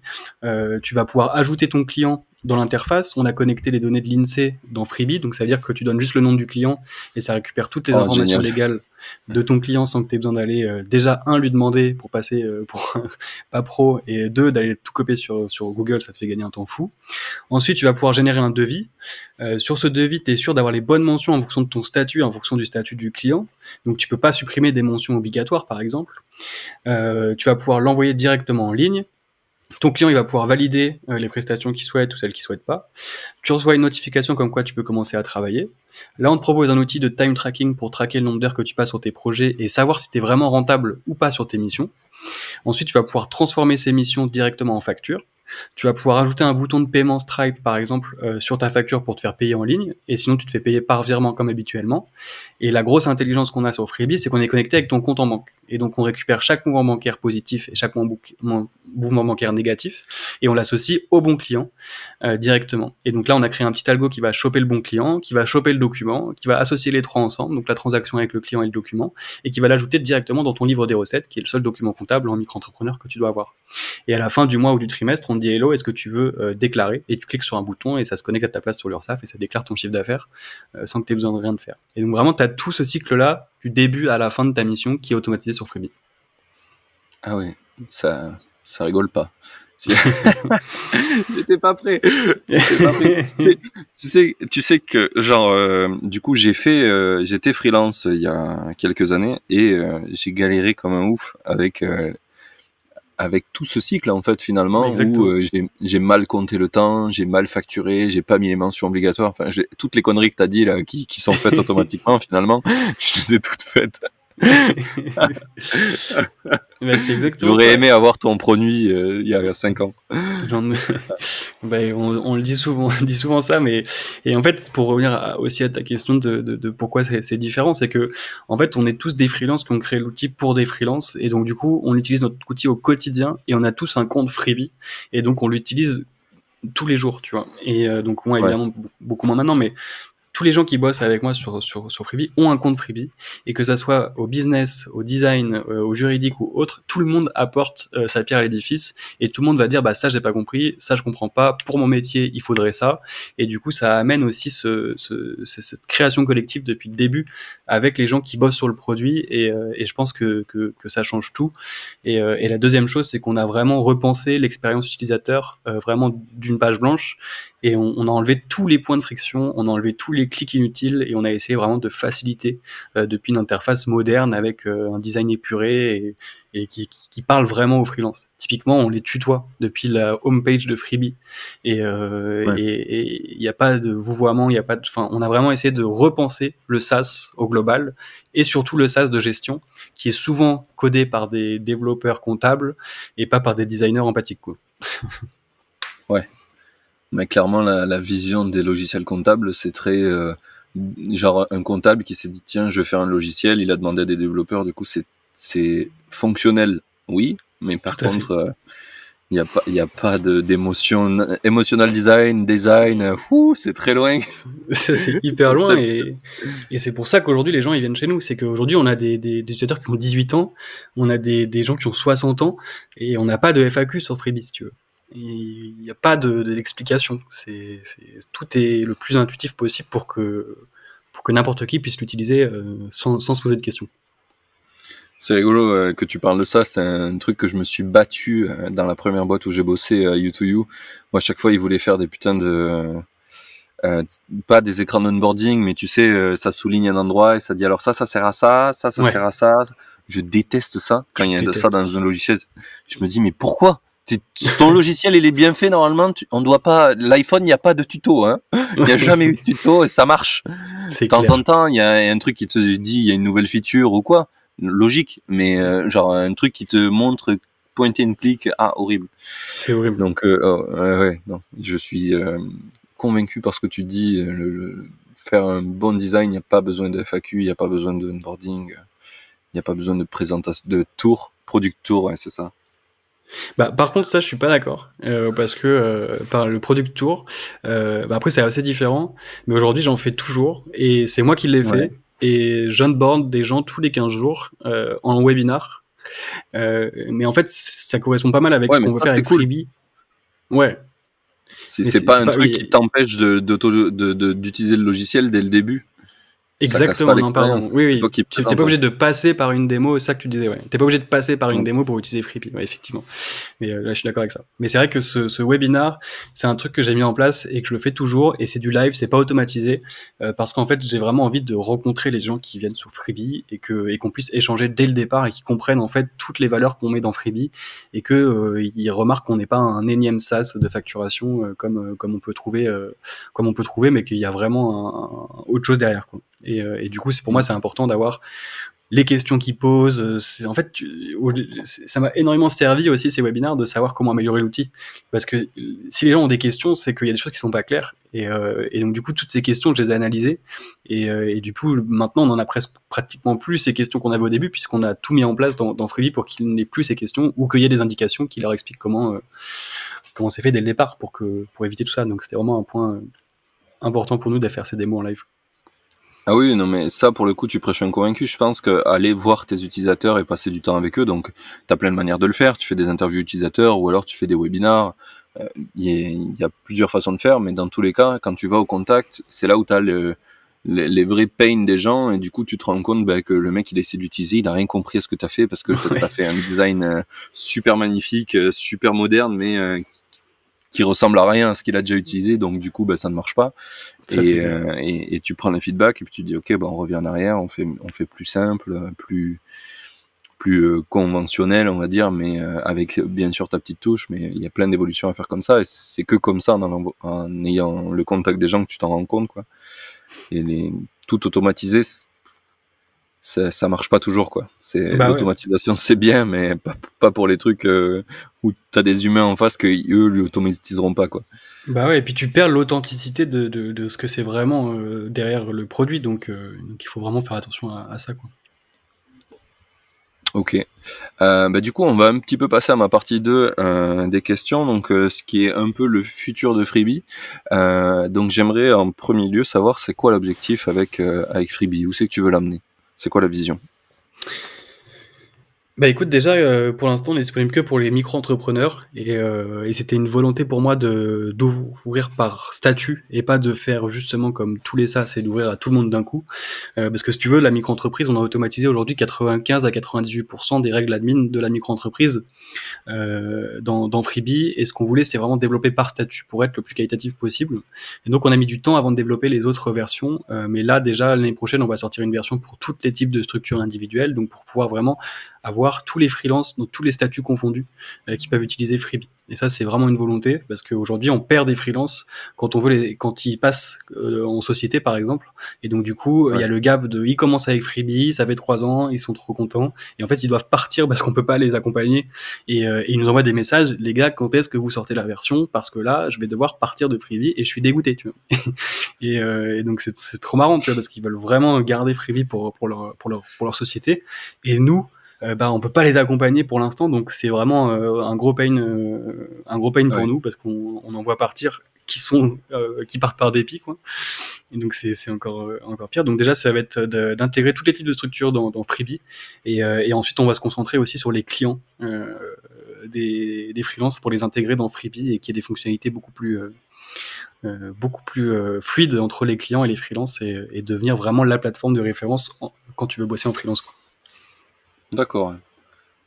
tu vas pouvoir ajouter ton client dans l'interface, on a connecté les données de l'INSEE dans Freebie, donc ça veut dire que tu donnes juste le nom du client et ça récupère toutes les oh, informations légales de ton client sans que tu aies besoin d'aller euh, déjà un lui demander pour passer euh, pour pas pro et deux d'aller tout copier sur sur Google, ça te fait gagner un temps fou. Ensuite, tu vas pouvoir générer un devis. Euh, sur ce devis, tu es sûr d'avoir les bonnes mentions en fonction de ton statut, en fonction du statut du client. Donc tu peux pas supprimer des mentions obligatoires par exemple. tu vas pouvoir l'envoyer directement en ligne ton client il va pouvoir valider euh, les prestations qu'il souhaite ou celles qu'il souhaite pas. Tu reçois une notification comme quoi tu peux commencer à travailler. Là, on te propose un outil de time tracking pour traquer le nombre d'heures que tu passes sur tes projets et savoir si tu es vraiment rentable ou pas sur tes missions. Ensuite, tu vas pouvoir transformer ces missions directement en facture. Tu vas pouvoir ajouter un bouton de paiement Stripe, par exemple, euh, sur ta facture pour te faire payer en ligne. Et sinon, tu te fais payer par virement comme habituellement. Et la grosse intelligence qu'on a sur Freebie, c'est qu'on est connecté avec ton compte en banque. Et donc, on récupère chaque mouvement bancaire positif et chaque mouvement bancaire négatif. Et on l'associe au bon client euh, directement. Et donc là, on a créé un petit algo qui va choper le bon client, qui va choper le document, qui va associer les trois ensemble, donc la transaction avec le client et le document, et qui va l'ajouter directement dans ton livre des recettes, qui est le seul document comptable en micro-entrepreneur que tu dois avoir. Et à la fin du mois ou du trimestre, on dit hello, est-ce que tu veux déclarer? Et tu cliques sur un bouton et ça se connecte à ta place sur l'URSAF et ça déclare ton chiffre d'affaires sans que tu aies besoin de rien de faire. Et donc vraiment, tu as tout ce cycle-là du début à la fin de ta mission qui est automatisé sur Freebie. Ah oui, ça, ça rigole pas. J'étais pas prêt. Pas prêt. Tu, sais, tu, sais, que genre euh, du coup j'ai fait euh, j'étais freelance il y a quelques années et euh, j'ai galéré comme un ouf avec avec tout ce cycle en fait finalement où j'ai mal compté le temps, j'ai mal facturé, j'ai pas mis les mentions obligatoires, enfin toutes les conneries que t'as dit là qui, qui sont faites automatiquement finalement, je les ai toutes faites. J'aurais aimé avoir ton produit euh, il y a 5 ans. Ben, on, le dit souvent, on dit souvent ça, mais et en fait, pour revenir aussi à ta question de, de, pourquoi c'est différent, c'est que en fait, on est tous des freelances qui ont créé l'outil pour des freelances, et donc du coup, on utilise notre outil au quotidien, et on a tous un compte freebie, et donc on l'utilise tous les jours, tu vois. Et euh, donc moi, évidemment, beaucoup moins maintenant, mais tous les gens qui bossent avec moi sur, sur, sur Freebie ont un compte Freebie. Et que ça soit au business, au design, euh, au juridique ou autre, tout le monde apporte euh, sa pierre à l'édifice. Et tout le monde va dire bah ça j'ai pas compris, ça je comprends pas, pour mon métier il faudrait ça. Et du coup ça amène aussi ce, ce, cette création collective depuis le début avec les gens qui bossent sur le produit. Et, euh, je pense que, que, que, ça change tout. Et la deuxième chose c'est qu'on a vraiment repensé l'expérience utilisateur vraiment d'une page blanche et on, on, a enlevé tous les points de friction, on a enlevé tous les clics inutiles et on a essayé vraiment de faciliter euh, depuis une interface moderne avec euh, un design épuré et, et qui, qui, parle vraiment aux freelances. Typiquement, on les tutoie depuis la homepage de Freebie et euh, il n'y a pas de vouvoiement, il y a pas de, enfin, on a vraiment essayé de repenser le SaaS au global et surtout le SaaS de gestion qui est souvent codé par des développeurs comptables et pas par des designers empathiques. Quoi. ouais. Mais clairement, la, vision des logiciels comptables, c'est très euh, genre un comptable qui s'est dit tiens, je vais faire un logiciel. Il a demandé à des développeurs. Du coup, c'est c'est fonctionnel, oui, mais par contre, euh, il n'y a pas il a pas d'émotion, emotional design, design. c'est très loin. c'est hyper loin et, et c'est pour ça qu'aujourd'hui les gens ils viennent chez nous. C'est qu'aujourd'hui on a des, des, des, utilisateurs qui ont 18 ans, on a des, des gens qui ont 60 ans et on n'a pas de FAQ sur Freebie, si tu veux il n'y a pas d'explication. De, c'est, tout est le plus intuitif possible pour que, pour que n'importe qui puisse l'utiliser euh, sans, sans, se poser de questions. C'est rigolo euh, que tu parles de ça. C'est un truc que je me suis battu euh, dans la première boîte où j'ai bossé à U2U. Moi, à chaque fois, ils voulaient faire des putains de. pas des écrans d'onboarding, mais tu sais, ça souligne un endroit et ça dit alors ça, ça sert à ça, ça, ça sert à ça. Je déteste ça quand il y a de ça dans un logiciel. Je me dis mais pourquoi? Ton logiciel il est bien fait normalement. on doit pas. L'iPhone il n'y a pas de tuto. Hein. Il n'y a jamais eu de tuto et ça marche. De temps en temps il y a un truc qui te dit il y a une nouvelle feature ou quoi. Logique, mais euh, genre un truc qui te montre pointer une clic. Ah horrible. C'est horrible. Donc euh, oh, ouais, non, je suis euh, convaincu par ce que tu dis. Le, faire un bon design, il n'y a pas besoin de FAQ, il n'y a pas besoin de onboarding, il n'y a pas besoin de présentation de tour, product tour, ouais, c'est ça. Bah, par contre, ça, je suis pas d'accord euh, parce que euh, par le product tour, euh, bah, après c'est assez différent. Mais aujourd'hui, j'en fais toujours et c'est moi qui l'ai fait. Et j'onboard des gens tous les 15 jours en webinar. mais en fait, ça correspond pas mal avec ce qu'on veut faire avec Freebie. Ouais. C'est pas un truc qui t'empêche d'utiliser le logiciel dès le début. Exactement, non, pardon. Oui, oui. Tu n'es pas obligé de passer par une démo, c'est ça que tu disais, ouais. T'es pas obligé de passer par une démo pour utiliser Freepy, ouais, effectivement. Mais euh, là, je suis d'accord avec ça. Mais c'est vrai que ce, ce webinar, c'est un truc que j'ai mis en place et que je le fais toujours, et c'est du live, c'est pas automatisé, euh, parce qu'en fait, j'ai vraiment envie de rencontrer les gens qui viennent sur Freebie et que et qu'on puisse échanger dès le départ et qu'ils comprennent en fait toutes les valeurs qu'on met dans Freebie et que euh, ils remarquent qu'on n'est pas un énième SaaS de facturation comme comme on peut trouver comme on peut trouver, mais qu'il y a vraiment un, autre chose derrière, quoi. Euh, et, du coup, c'est pour moi, c'est important d'avoir les questions qu'ils posent. Euh, en fait, ça m'a énormément servi aussi ces webinaires de savoir comment améliorer l'outil. Parce que si les gens ont des questions, c'est qu'il y a des choses qui sont pas claires. Et, euh, donc du coup, toutes ces questions, je les ai analysées. Et, du coup, maintenant, on en a presque pratiquement plus ces questions qu'on avait au début, puisqu'on a tout mis en place dans, dans Freebie pour qu'il n'ait plus ces questions ou qu'il y ait des indications qui leur expliquent comment comment c'est fait dès le départ pour que pour éviter tout ça. Donc c'était vraiment un point important pour nous de faire ces démos en live. Ah oui, non, mais ça, pour le coup, tu prêches un convaincu. Je pense que aller voir tes utilisateurs et passer du temps avec eux, donc, tu as plein de manières de le faire. Tu fais des interviews utilisateurs ou alors tu fais des webinars il y, a plusieurs façons de faire, mais dans tous les cas, quand tu vas au contact, c'est là où tu as le, les, vrais pains des gens et du coup tu te rends compte bah, que le mec il a essayé d'utiliser il a rien compris à ce que tu as fait parce que tu as fait un design euh, super magnifique euh, super moderne mais euh, qui ressemble à rien à ce qu'il a déjà utilisé donc du coup bah, ça ne marche pas. Et, et, et, tu prends le feedback et puis tu dis ok bah, on revient en arrière on fait on fait plus simple plus plus conventionnel on va dire mais avec bien sûr ta petite touche mais il y a plein d'évolutions à faire comme ça et c'est que comme ça en, en ayant le contact des gens que tu t'en rends compte quoi. Et les, tout automatisé, ça, ça marche pas toujours quoi. C'est bah l'automatisation c'est bien, mais pas, pas, pour les trucs euh, où tu as des humains en face que eux lui automatiseront pas quoi. Bah ouais, et puis tu perds l'authenticité de, de, de, ce que c'est vraiment euh, derrière le produit, donc, euh, donc, il faut vraiment faire attention à, à ça quoi. Ok. Euh, bah, du coup, on va un petit peu passer à ma partie 2 euh, des questions, donc euh, ce qui est un peu le futur de Freebie. donc j'aimerais en premier lieu savoir c'est quoi l'objectif avec, avec Freebie, où c'est que tu veux l'amener, c'est quoi la vision? Bah écoute, déjà, euh, pour l'instant, on est que pour les micro-entrepreneurs et, euh, et c'était une volonté pour moi de d'ouvrir par statut et pas de faire justement comme tous les SaaS et d'ouvrir à tout le monde d'un coup. Euh, parce que si tu veux, la micro-entreprise, on a automatisé aujourd'hui 95 à 98% des règles admin de la micro-entreprise euh, dans, dans Freebie et ce qu'on voulait, c'est vraiment développer par statut pour être le plus qualitatif possible. Et donc, on a mis du temps avant de développer les autres versions, euh, mais là, déjà, l'année prochaine, on va sortir une version pour tous les types de structures individuelles, donc pour pouvoir vraiment avoir tous les freelances, donc tous les statuts confondus, euh, qui peuvent utiliser Freebie. Et ça, c'est vraiment une volonté, parce qu'aujourd'hui, on perd des freelances quand on veut les, quand ils passent euh, en société, par exemple. Et donc, du coup, il y a le gap de, ils commencent avec Freebie, ça fait trois ans, ils sont trop contents. Et en fait, ils doivent partir parce qu'on peut pas les accompagner. Et, euh, et ils nous envoient des messages, les gars, quand est-ce que vous sortez la version? Parce que là, je vais devoir partir de Freebie et je suis dégoûté, tu vois. et, et, donc, c'est trop marrant, tu vois, parce qu'ils veulent vraiment garder Freebie pour, pour leur, pour leur, pour leur société. Et nous, euh, bah, on peut pas les accompagner pour l'instant, donc c'est vraiment euh, un gros pain, euh, un gros pain pour nous parce qu'on on en voit partir qui sont qui partent par dépit quoi. Et donc c'est encore encore pire. Donc déjà ça va être d'intégrer tous les types de structures dans, dans Freebie et, et, ensuite on va se concentrer aussi sur les clients des, des freelances pour les intégrer dans Freebie et qui ait des fonctionnalités beaucoup plus beaucoup plus fluides entre les clients et les freelances et, et, devenir vraiment la plateforme de référence quand tu veux bosser en freelance. Quoi. D'accord.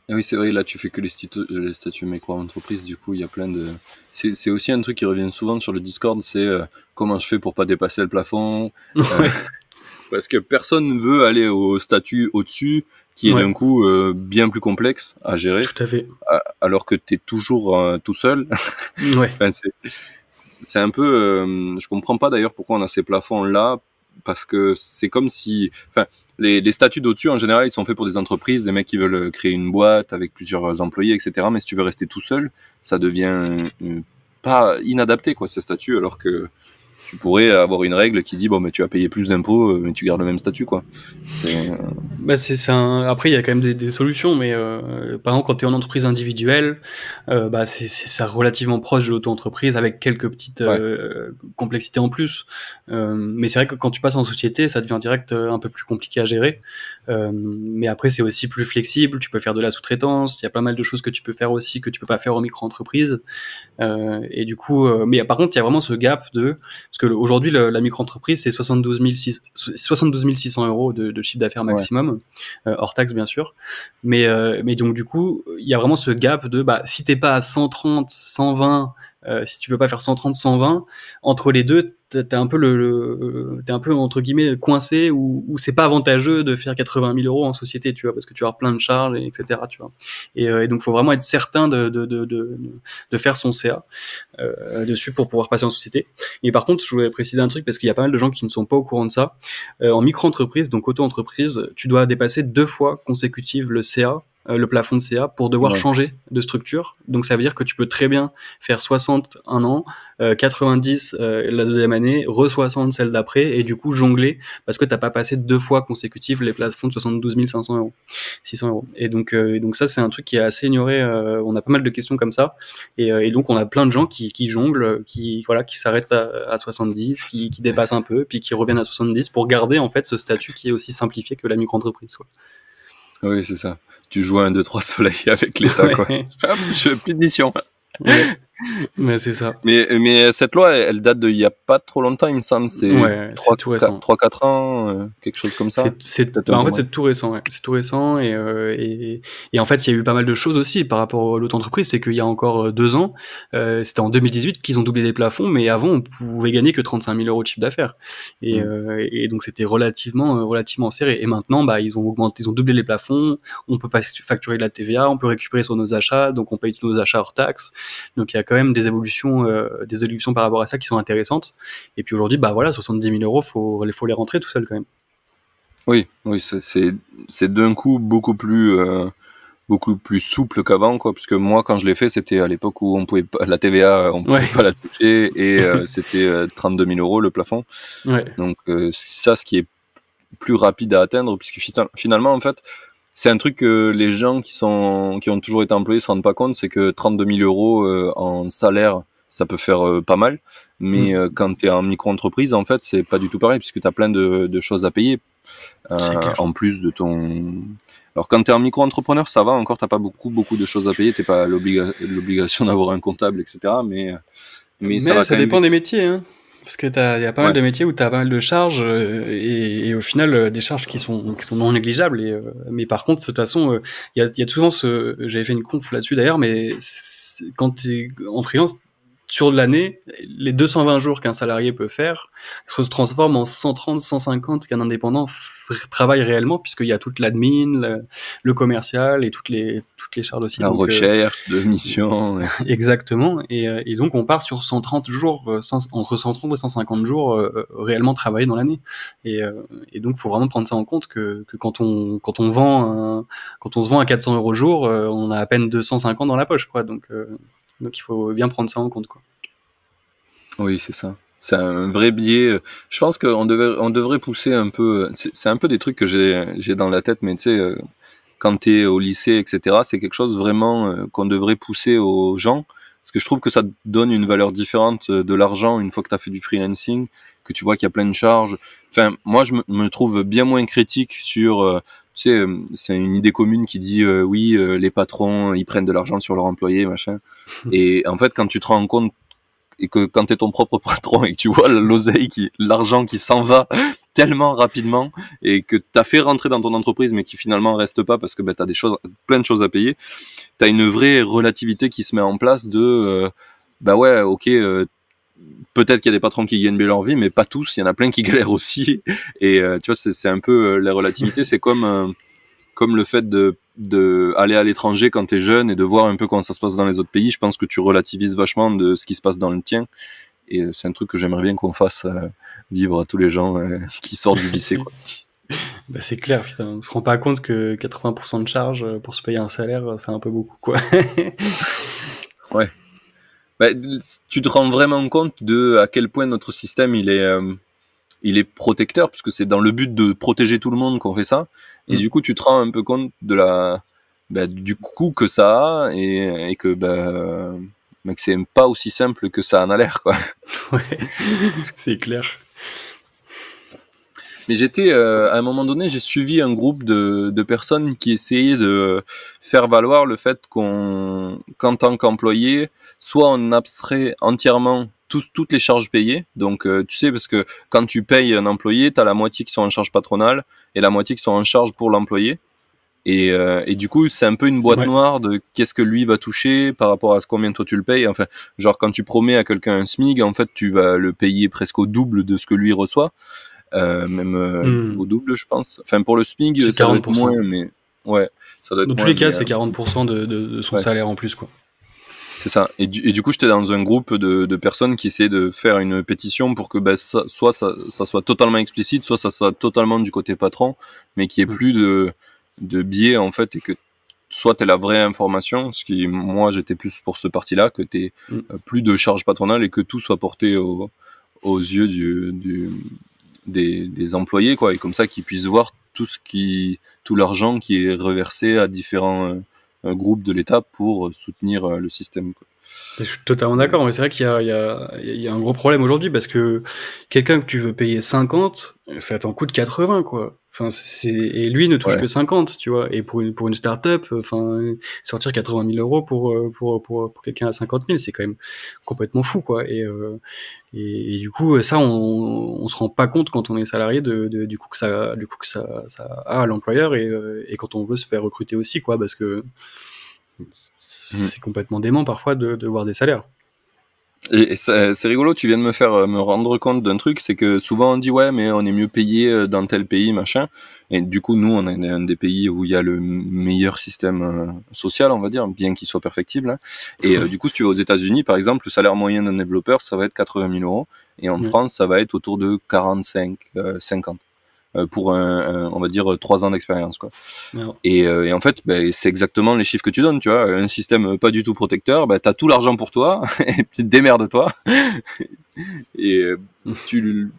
Et oui, c'est vrai, là, tu fais que les, les statuts micro-entreprises, du coup, il y a plein de... C'est aussi un truc qui revient souvent sur le Discord, c'est euh, comment je fais pour pas dépasser le plafond. Euh, parce que personne ne veut aller au statut au-dessus, qui est d'un coup euh, bien plus complexe à gérer. Tout à fait. Alors que tu es toujours tout seul. ouais. enfin, c'est un peu... je comprends pas d'ailleurs pourquoi on a ces plafonds-là, parce que c'est comme si... Enfin, les, les statuts d'au-dessus, en général, ils sont faits pour des entreprises, des mecs qui veulent créer une boîte avec plusieurs employés, etc. Mais si tu veux rester tout seul, ça devient euh, pas inadapté, quoi, ces statuts, alors que tu pourrais avoir une règle qui dit bon mais tu vas payer plus d'impôts euh, mais tu gardes le même statut quoi. Euh, bah, c'est un... après il y a quand même des, des solutions mais euh, par exemple quand tu es en entreprise individuelle euh, bah c'est ça relativement proche de l'auto-entreprise avec quelques petites euh, complexités en plus. mais c'est vrai que quand tu passes en société ça devient direct un peu plus compliqué à gérer. mais après c'est aussi plus flexible, tu peux faire de la sous-traitance, il y a pas mal de choses que tu peux faire aussi que tu peux pas faire en micro-entreprise. et du coup mais par contre il y a vraiment ce gap de parce que aujourd'hui, la, micro-entreprise, c'est 72, 600 euros de, chiffre d'affaires maximum, euh, hors taxe bien sûr. Mais, euh, mais donc du coup, il y a vraiment ce gap de bah, si t'es pas à 130, 120 euh, si tu veux pas faire 130, 120, entre les deux, t'es un peu le, t'es un peu entre guillemets coincé ou, ou c'est pas avantageux de faire 80 000 euros en société, tu vois, parce que tu as plein de charges, etc. Tu vois. Et, euh, et donc, faut vraiment être certain de, de, de, de, faire son CA euh, dessus pour pouvoir passer en société. Et par contre, je voulais préciser un truc parce qu'il y a pas mal de gens qui ne sont pas au courant de ça. Euh, en micro-entreprise, donc auto-entreprise, tu dois dépasser deux fois consécutives le CA le plafond de CA pour devoir changer de structure. Donc ça veut dire que tu peux très bien faire 60 un an, euh, 90 euh, la deuxième année, re-60 celle d'après, et du coup jongler parce que t'as pas passé deux fois consécutives les plafonds de 72 500 euros, 600 euros. Et donc, euh, donc ça c'est un truc qui est assez ignoré. on a pas mal de questions comme ça, et, et donc on a plein de gens qui, qui jonglent, qui voilà, qui s'arrêtent à, à, 70, qui, qui dépassent un peu, puis qui reviennent à 70 pour garder en fait ce statut qui est aussi simplifié que la micro-entreprise. Oui, c'est ça tu joues un 2-3 soleil avec l'État, quoi. Ah, je plus de mission. Mais c'est ça. Mais, mais cette loi, elle date d'il n'y a pas trop longtemps, il me semble. C'est ouais, 3-4 ans, euh, quelque chose comme ça. C'est, bah, en fait, c'est tout récent. Ouais. C'est tout récent. Et, euh, et, et, en fait, il y a eu pas mal de choses aussi par rapport à l'autre entreprise. C'est qu'il y a encore euh, deux ans, c'était en 2018 qu'ils ont doublé les plafonds, mais avant, on pouvait gagner que 35 000 euros de chiffre d'affaires. Et, mm. et donc, c'était relativement, relativement serré. Et maintenant, bah, ils ont augmenté, ils ont doublé les plafonds. On peut pas facturer de la TVA, on peut récupérer sur nos achats, donc on paye tous nos achats hors taxes. Donc, il y a quand même des évolutions, euh, des évolutions par rapport à ça qui sont intéressantes. Et puis aujourd'hui, bah voilà, 70 000 euros, faut, faut les rentrer tout seul quand même. Oui, oui, c'est d'un coup beaucoup plus euh, beaucoup plus souple qu'avant, quoi. Parce que moi, quand je l'ai fait, c'était à l'époque où on pouvait pas, la TVA, on pouvait pas la toucher, et euh, c'était 32 000 euros le plafond. Donc ça, ce qui est plus rapide à atteindre, puisque finalement, en fait, c'est un truc que les gens qui sont qui ont toujours été employés se rendent pas compte, c'est que 32 000 euros euh, en salaire, ça peut faire euh, pas mal, mais mm. euh, quand tu es en micro-entreprise, en fait, c'est pas du tout pareil puisque tu as plein de, de, choses à payer en plus de ton. Alors quand tu es en micro-entrepreneur, ça va encore, t'as pas beaucoup beaucoup de choses à payer, t'es pas l'obligation d'avoir un comptable, etc. Mais mais, ça, ça dépend des métiers. Hein. Parce que il y a pas mal de métiers où tu as pas mal de charges euh, et, et, au final euh, des charges qui sont qui sont non négligeables. Et, euh, mais par contre, de toute façon, il y, a, y a souvent ce. J'avais fait une conf là-dessus d'ailleurs, mais quand tu es en freelance, sur l'année, les 220 jours qu'un salarié peut faire se transforment en 130, 150 qu'un indépendant travaille réellement, puisqu'il y a toute l'admin, le, commercial et toutes les, toutes les charges aussi. La euh, recherche de mission. Exactement. Et, euh, et, donc, on part sur 130 jours, euh, entre 130 et 150 jours réellement travaillés dans l'année. Et, et, donc, il faut vraiment prendre ça en compte que, que, quand, on, quand, on vend un, quand on se vend à 400 euros jour, on a à peine 250 dans la poche. Quoi. Donc, donc il faut bien prendre ça en compte. Quoi. Oui, c'est ça. C'est un vrai biais. Je pense qu'on on devrait pousser un peu. C'est un peu des trucs que j'ai dans la tête, mais tu sais, euh, quand tu es au lycée, etc., c'est quelque chose vraiment euh, qu'on devrait pousser aux gens. Parce que je trouve que ça donne une valeur différente de l'argent une fois que tu as fait du freelancing, que tu vois qu'il y a plein de charges. Enfin, moi, je me, trouve bien moins critique sur euh, tu sais, c'est une idée commune qui dit oui, les patrons, ils prennent de l'argent sur leurs employés, machin. et en fait, quand tu te rends compte et que quand tu es ton propre patron et que tu vois l'oseille qui l'argent qui s'en va tellement rapidement et que tu as fait rentrer dans ton entreprise mais qui finalement reste pas parce que ben, tu as des choses plein de choses à payer tu as une vraie relativité qui se met en place de euh, bah ouais ok euh, peut-être qu'il y a des patrons qui gagnent bien leur vie mais pas tous il y en a plein qui galèrent aussi et euh, tu vois c'est un peu la relativité c'est comme comme le fait de, de aller à l'étranger quand tu es jeune et de voir un peu comment ça se passe dans les autres pays, je pense que tu relativises vachement de ce qui se passe dans le tien. Et euh, c'est un truc que j'aimerais bien qu'on fasse euh, vivre à tous les gens euh, qui sortent du lycée. Quoi. Bah c'est clair, putain. on se rend pas compte que 80% de charges pour se payer un salaire, c'est un peu beaucoup, quoi. ouais. Bah, tu te rends vraiment compte de à quel point notre système il est il est protecteur puisque c'est dans le but de protéger tout le monde qu'on fait ça. Et mm. du coup, tu te rends un peu compte de la, bah, du coût que ça a et, que, bah, que c'est pas aussi simple que ça en a l'air, quoi. Ouais, c'est clair. Mais j'étais, euh, à un moment donné, j'ai suivi un groupe de, de, personnes qui essayaient de faire valoir le fait qu'on, qu'en tant qu'employé, soit on abstrait entièrement toutes les charges payées. Donc, euh, tu sais, parce que quand tu payes un employé, tu as la moitié qui sont en charge patronale et la moitié qui sont en charge pour l'employé. Et, euh, et, du coup, c'est un peu une boîte noire de qu'est-ce que lui va toucher par rapport à combien toi tu le payes. Enfin, genre quand tu promets à quelqu'un un SMIG, en fait, tu vas le payer presque au double de ce que lui reçoit, même hmm. au double, je pense. Enfin, pour le SMIG, doit être moins, mais ouais, ça doit être Dans tous les cas, c'est 40% de, de, son salaire en plus, quoi. C'est ça. Et du, et du coup, j'étais dans un groupe de, de, personnes qui essayaient de faire une pétition pour que bah, ça, soit ça, ça, soit totalement explicite, soit ça soit totalement du côté patron, mais qu'il n'y ait mm. plus de, de biais en fait et que soit tu la vraie information, ce qui moi j'étais plus pour ce parti-là, que tu mm. plus de charges patronales et que tout soit porté au, aux yeux du, du des, employés quoi et comme ça qu'ils puissent voir tout ce qui tout l'argent qui est reversé à différents euh, groupe de l'État pour soutenir euh, le système. Je suis totalement d'accord, mais c'est vrai qu'il y, y, y a, un gros problème aujourd'hui parce que quelqu'un que tu veux payer 50, ça t'en coûte 80, quoi. Enfin, et lui ne touche que 50, tu vois. Et pour une, pour une start-up, enfin, sortir 80 000 euros pour, pour, pour, pour quelqu'un à 50 000, c'est quand même complètement fou, quoi. Et, euh, et, du coup, ça, on, on se rend pas compte quand on est salarié de, de du coup que ça, du coup que ça, ça a à l'employeur et, euh, et quand on veut se faire recruter aussi, quoi, parce que. C'est complètement dément parfois de, de voir des salaires. Et, c'est rigolo, tu viens de me faire euh, me rendre compte d'un truc, c'est que souvent on dit ouais mais on est mieux payé euh, dans tel pays machin, et du coup nous on est un des pays où il y a le meilleur système euh, social on va dire, bien qu'il soit perfectible. Hein. Et du coup si tu vas aux États-Unis par exemple, le salaire moyen d'un développeur ça va être 80 000 euros, et en France ça va être autour de 45, 50. Euh, pour un, on va dire trois ans d'expérience quoi. Et, euh, et, en fait, ben, c'est exactement les chiffres que tu donnes, tu vois, un système pas du tout protecteur, ben, tu as tout l'argent pour toi et puis démerde-toi. et euh, tu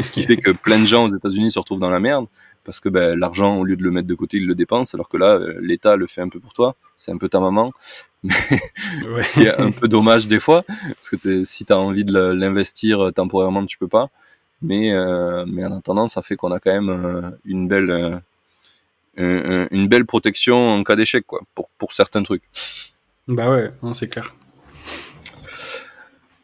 ce qui fait que plein de gens aux États-Unis se retrouvent dans la merde parce que ben, l'argent au lieu de le mettre de côté, ils le dépensent alors que là l'État le fait un peu pour toi, c'est un peu ta maman. Mais ouais. un peu dommage des fois parce que si tu as envie de l'investir temporairement, tu peux pas. Mais, euh, mais en attendant, ça fait qu'on a quand même euh, une belle, euh, une belle protection en cas d'échec, quoi, pour, pour certains trucs. Bah ouais, c'est clair.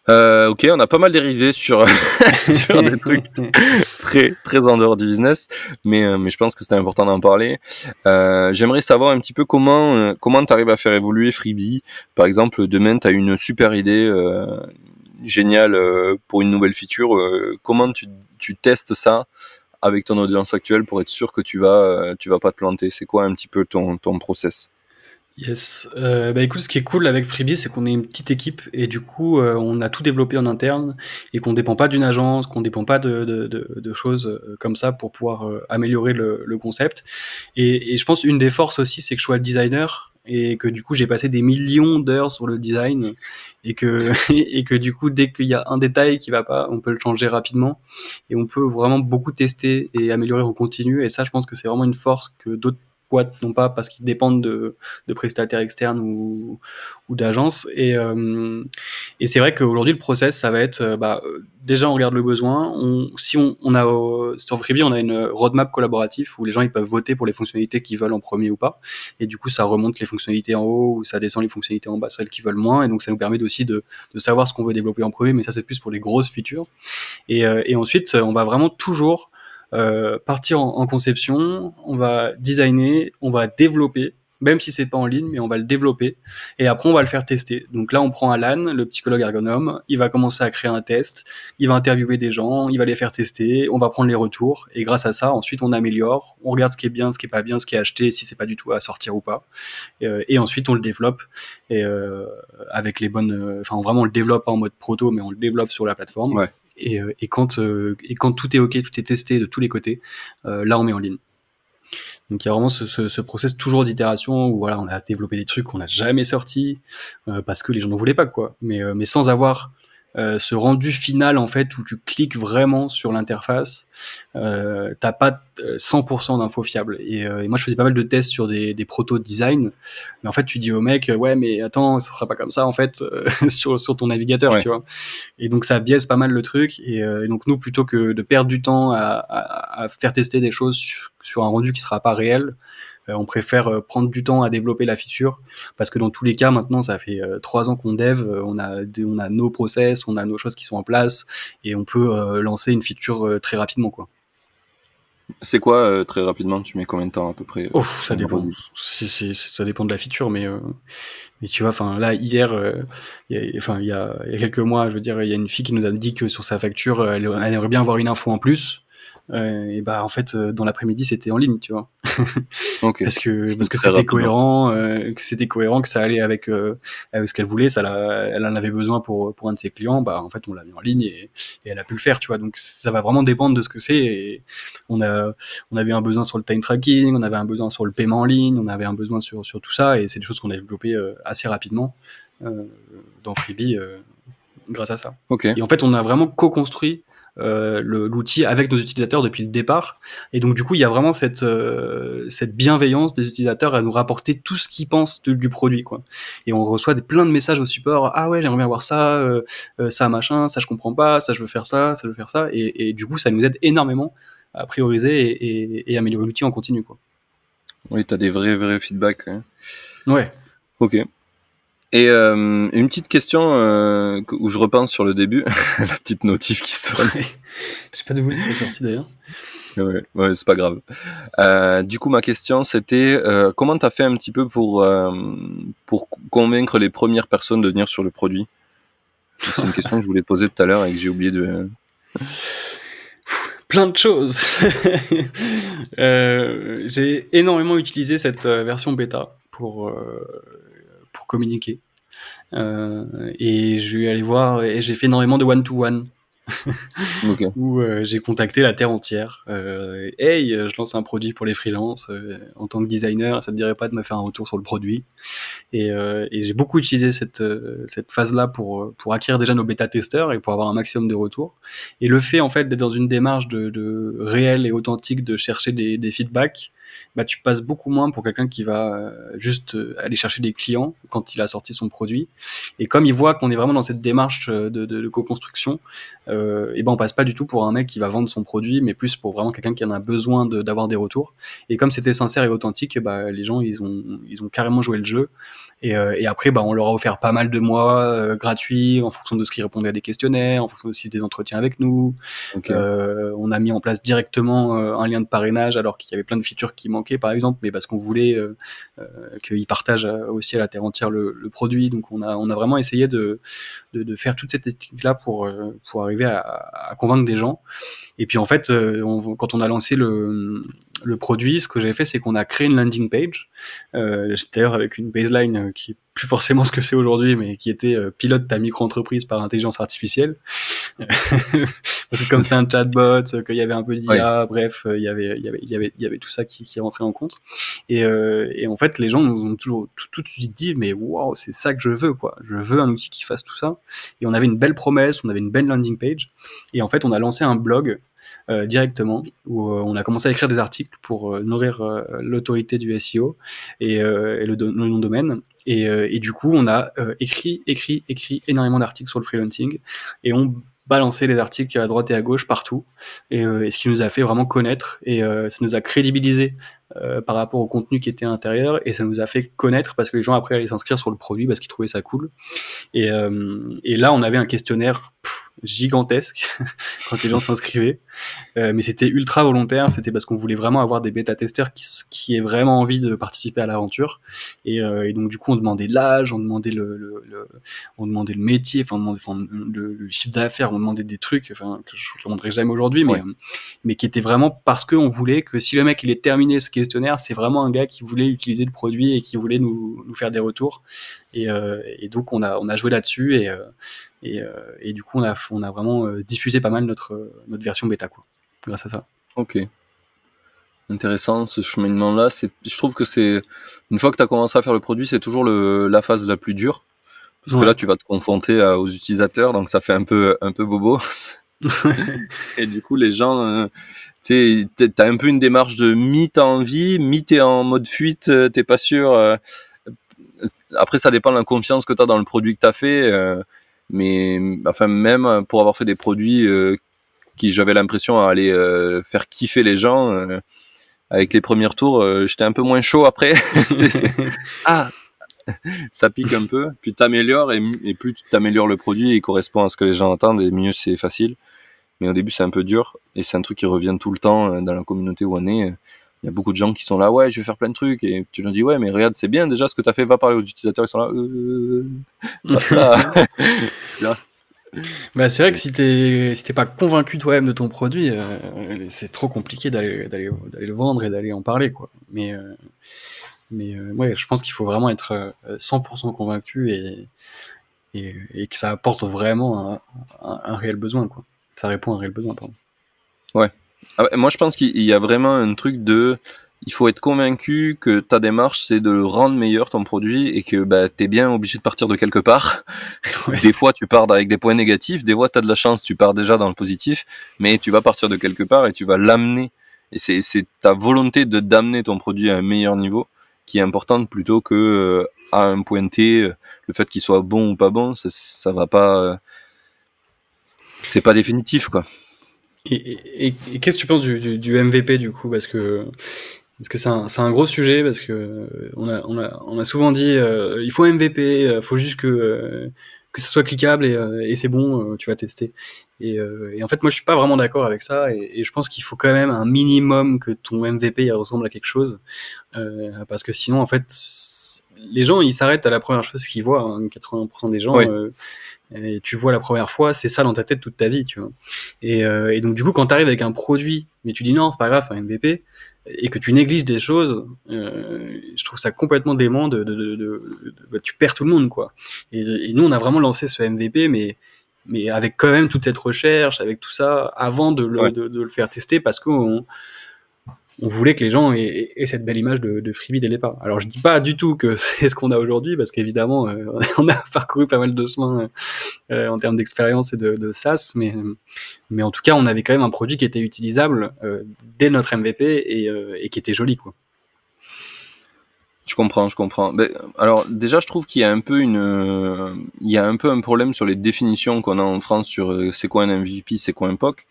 Euh, ok, on a pas mal dérivé sur, sur des trucs très très en dehors du business, mais mais je pense que c'était important d'en parler. Euh, J'aimerais savoir un petit peu comment comment tu arrives à faire évoluer Freebie. Par exemple, demain tu as une super idée, génial euh, pour une nouvelle feature. Euh, comment tu, testes ça avec ton audience actuelle pour être sûr que tu vas, euh, tu vas pas te planter? C'est quoi un petit peu ton, ton process? Yes. Euh, bah écoute, ce qui est cool avec Freebie, c'est qu'on est une petite équipe et du coup, on a tout développé en interne et qu'on dépend pas d'une agence, qu'on dépend pas de, de, choses comme ça pour pouvoir améliorer le, concept. Et, et, je pense une des forces aussi, c'est que je sois designer et que du coup j'ai passé des millions d'heures sur le design et que et que du coup dès qu'il y a un détail qui va pas on peut le changer rapidement et on peut vraiment beaucoup tester et améliorer en continu. Et ça je pense que c'est vraiment une force que d'autres boîtes non pas parce qu'ils dépendent de, de, prestataires externes ou, ou d'agences. Et, euh, et c'est vrai qu'aujourd'hui, le process, ça va être, euh, bah, déjà, on regarde le besoin. Si on, on a, euh, sur Freebie, on a une roadmap collaborative où les gens, ils peuvent voter pour les fonctionnalités qu'ils veulent en premier ou pas. Et du coup, ça remonte les fonctionnalités en haut ou ça descend les fonctionnalités en bas, celles qui veulent moins. Et donc, ça nous permet aussi de, de savoir ce qu'on veut développer en premier, mais ça, c'est plus pour les grosses features. Et, ensuite, on va vraiment toujours partir en, conception, on va designer, on va développer, même si c'est pas en ligne, mais on va le développer. Et après on va le faire tester. Donc là, on prend Alan, le psychologue ergonome, il va commencer à créer un test, il va interviewer des gens, il va les faire tester, on va prendre les retours. Et grâce à ça, ensuite on améliore, on regarde ce qui est bien, ce qui est pas bien, ce qui est acheté, si c'est pas du tout à sortir ou pas, et, euh, et ensuite on le développe. Et euh, avec les bonnes, enfin vraiment on le développe pas en mode proto, mais on le développe sur la plateforme. Ouais. Et, euh, et, quand, euh, et quand tout est OK, tout est testé de tous les côtés, euh, là on met en ligne. Donc il y a vraiment ce, ce, ce process toujours d'itération où voilà, on a développé des trucs qu'on n'a jamais sortis parce que les gens n'en voulaient pas quoi. Mais, mais sans avoir euh, ce rendu final en fait où tu cliques vraiment sur l'interface, euh, t'as pas 100% d'infos fiables. Et, euh, et, moi je faisais pas mal de tests sur des, des proto design, mais en fait tu dis au mec ouais mais attends ça sera pas comme ça en fait euh, sur, sur ton navigateur ouais. tu vois. Et donc ça biaise pas mal le truc. Et, euh, et, donc nous plutôt que de perdre du temps à, à, à faire tester des choses sur, sur un rendu qui sera pas réel, euh, on préfère euh, prendre du temps à développer la feature parce que dans tous les cas maintenant ça fait euh, trois ans qu'on dev, on a on a nos process, on a nos choses qui sont en place et on peut lancer une feature très rapidement quoi. C'est quoi euh, très rapidement? Tu mets combien de temps à peu près? Oh, Ça dépend. C est, c est, ça dépend de la feature, mais euh, mais tu vois, enfin là hier, enfin il y a, y a quelques mois, je veux dire, il y a une fille qui nous a dit que sur sa facture, elle, elle aimerait bien avoir une info en plus. Euh, et bah en fait euh, dans l'après-midi c'était en ligne tu vois okay. parce que parce que c'était cohérent euh, que c'était cohérent que ça allait avec, euh, avec ce qu'elle voulait ça la, elle en avait besoin pour pour un de ses clients bah en fait on l'a mis en ligne et, et, elle a pu le faire tu vois donc ça va vraiment dépendre de ce que c'est et on a on avait un besoin sur le time tracking on avait un besoin sur le paiement en ligne on avait un besoin sur sur tout ça et c'est des choses qu'on a développées assez rapidement dans Freebie grâce à ça okay. et en fait on a vraiment co-construit euh, l'outil avec nos utilisateurs depuis le départ. Et donc du coup, il y a vraiment cette cette bienveillance des utilisateurs à nous rapporter tout ce qu'ils pensent du produit, quoi. Et on reçoit des, plein de messages au support. Ah ouais, j'aimerais bien voir ça, ça machin, ça je comprends pas, ça je veux faire ça, ça je veux faire ça. Et, et du coup, ça nous aide énormément à prioriser et, et, et améliorer l'outil en continu, quoi. Oui, tu as des vrais, vrais feedbacks. Hein. Ouais. Ok. Et euh, une petite question euh, où je repense sur le début, la petite notif qui sonne. je sais pas d'où c'est sorti d'ailleurs. Ouais, ouais c'est pas grave. Euh, du coup, ma question c'était comment tu as fait un petit peu pour, pour convaincre les premières personnes de venir sur le produit? C'est une question que je voulais poser tout à l'heure et que j'ai oublié de plein de choses. euh, j'ai énormément utilisé cette version bêta pour, euh, pour communiquer. Euh, et je vais aller voir, et j'ai fait énormément de one-to-one. okay. où euh, j'ai contacté la terre entière. Euh, hey, je lance un produit pour les freelances. Euh, en tant que designer, ça te dirait pas de me faire un retour sur le produit? Et, et j'ai beaucoup utilisé cette, cette phase-là pour, pour acquérir déjà nos bêta-testeurs et pour avoir un maximum de retours. Et le fait en fait d'être dans une démarche de, de réel et authentique, de chercher des, des feedbacks, bah, tu passes beaucoup moins pour quelqu'un qui va euh, juste euh, aller chercher des clients quand il a sorti son produit. Et comme il voit qu'on est vraiment dans cette démarche de, de, de co-construction, euh, et ben on passe pas du tout pour un mec qui va vendre son produit, mais plus pour vraiment quelqu'un qui en a besoin d'avoir des retours. Et comme c'était sincère et authentique, bah, les gens ils ont ils ont carrément joué le jeu. Et, euh, et après, bah, on leur a offert pas mal de mois euh, gratuits en fonction de ce qu'ils répondaient à des questionnaires, en fonction aussi des entretiens avec nous. Okay. Euh, on a mis en place directement euh, un lien de parrainage alors qu'il y avait plein de features qui manquaient, par exemple, mais parce qu'on voulait euh, qu'ils partagent aussi à la terre entière le, le, produit. Donc, on a, on a vraiment essayé de, de, faire toute cette technique-là pour, pour arriver à, convaincre des gens. Et puis, en fait, on, quand on a lancé le, le produit, ce que j'ai fait, c'est qu'on a créé une landing page, euh, d'ailleurs avec une baseline qui est plus forcément ce que c'est aujourd'hui, mais qui était euh, pilote ta micro-entreprise par intelligence artificielle. Parce que comme c'était un chatbot, qu'il y avait un peu d'IA, ouais. bref, il y avait, il y avait, il y avait, il y avait tout ça qui, qui rentrait en compte. Et, euh, et en fait, les gens nous ont toujours tout, tout de suite dit, mais waouh, c'est ça que je veux, quoi. Je veux un outil qui fasse tout ça. Et on avait une belle promesse, on avait une belle landing page. Et en fait, on a lancé un blog euh, directement, où euh, on a commencé à écrire des articles pour euh, nourrir l'autorité du SEO et, et le, le, nom de domaine. Et, et, du coup, on a écrit, écrit, écrit énormément d'articles sur le freelancing et on balançait les articles à droite et à gauche partout et, et ce qui nous a fait vraiment connaître et ça nous a crédibilisé euh, par rapport au contenu qui était à l'intérieur et ça nous a fait connaître parce que les gens après allaient s'inscrire sur le produit parce qu'ils trouvaient ça cool et, euh, et là on avait un questionnaire pff, gigantesque quand les gens s'inscrivaient euh, mais c'était ultra volontaire c'était parce qu'on voulait vraiment avoir des bêta testeurs qui, qui aient vraiment envie de participer à l'aventure et, et, donc du coup on demandait l'âge on demandait le, le, le, on demandait le métier enfin, on demandait, enfin le, le, chiffre d'affaires on demandait des trucs enfin que je ne demanderai jamais aujourd'hui mais ouais. mais qui était vraiment parce qu'on voulait que si le mec il est terminé ce questionnaire, c'est vraiment un gars qui voulait utiliser le produit et qui voulait nous, nous faire des retours. Et, euh, et, donc on a, on a joué là-dessus et, euh, et, euh, et, du coup on a, on a vraiment diffusé pas mal notre, notre version bêta quoi, grâce à ça. Ok. Intéressant ce cheminement-là. Je trouve que c'est une fois que tu as commencé à faire le produit, c'est toujours le, la phase la plus dure. Parce ouais. que là, tu vas te confronter à, aux utilisateurs, donc ça fait un peu, un peu bobo. et du coup, les gens, euh, tu as un peu une démarche de mi t'as envie, mi t'es en mode fuite, t'es pas sûr. Euh, après, ça dépend de la confiance que tu as dans le produit que tu as fait. Euh, mais enfin, même pour avoir fait des produits euh, qui j'avais l'impression aller euh, faire kiffer les gens, avec les premiers tours, j'étais un peu moins chaud après. ah, ça pique un peu, puis t'améliores et, et plus tu t'améliores le produit, il correspond à ce que les gens attendent et mieux c'est facile. Mais au début c'est un peu dur et c'est un truc qui revient tout le temps dans la communauté où on est. Il y a beaucoup de gens qui sont là, ouais, je vais faire plein de trucs et tu leur dis, ouais, mais regarde, c'est bien déjà ce que tu as fait, va parler aux utilisateurs, ils sont là, euh... c'est bah, c'est vrai que si t'es si pas convaincu toi-même de ton produit, euh, c'est trop compliqué d'aller le vendre et d'aller en parler quoi. Mais euh, mais euh, ouais, je pense qu'il faut vraiment être 100% convaincu et, et, et que ça apporte vraiment un, un, un, réel besoin quoi. Ça répond à un réel besoin pardon. Ouais. Ah, moi je pense qu'il y a vraiment un truc de il faut être convaincu que ta démarche, c'est de le rendre meilleur, ton produit, et que bah, tu es bien obligé de partir de quelque part. Des fois, tu pars avec des points négatifs, des fois, tu as de la chance, tu pars déjà dans le positif, mais tu vas partir de quelque part et tu vas l'amener. Et c'est ta volonté de d'amener ton produit à un meilleur niveau qui est importante plutôt que euh, à un point T, le fait qu'il soit bon ou pas bon, ça, ça va pas... Euh, c'est pas définitif, quoi. Et, qu'est-ce que tu penses du, du, MVP du coup? Parce que parce que c'est un, un, gros sujet, parce que euh, on a, on a, on a souvent dit euh, il faut MVP, il euh, faut juste que, que ça soit cliquable et, et c'est bon, tu vas tester. Et, et, en fait, moi je suis pas vraiment d'accord avec ça et, je pense qu'il faut quand même un minimum que ton MVP il ressemble à quelque chose. parce que sinon, en fait, les gens ils s'arrêtent à la première chose qu'ils voient. 80% hein, des gens et tu vois la première fois, c'est ça dans ta tête toute ta vie, tu vois. Et, euh, et donc du coup, quand tu arrives avec un produit, mais tu dis non, c'est pas grave, c'est un MVP, et que tu négliges des choses, euh, je trouve ça complètement dément de, de, de, de bah, tu perds tout le monde, quoi. Et, et, nous, on a vraiment lancé ce MVP, mais mais avec quand même toute cette recherche, avec tout ça, avant de le, de, le faire tester, parce qu'on on voulait que les gens aient, cette belle image de, de Freebie dès le départ. Alors je dis pas du tout que c'est ce qu'on a aujourd'hui, parce qu'évidemment, euh, on a parcouru pas mal de chemins euh, en termes d'expérience et de, SaaS, mais, mais en tout cas, on avait quand même un produit qui était utilisable euh, dès notre MVP et, et, qui était joli. Quoi. Je comprends, je comprends. Mais, alors déjà, je trouve qu'il y a un peu une, il y a un peu un problème sur les définitions qu'on a en France sur c'est quoi un MVP, c'est quoi un POC.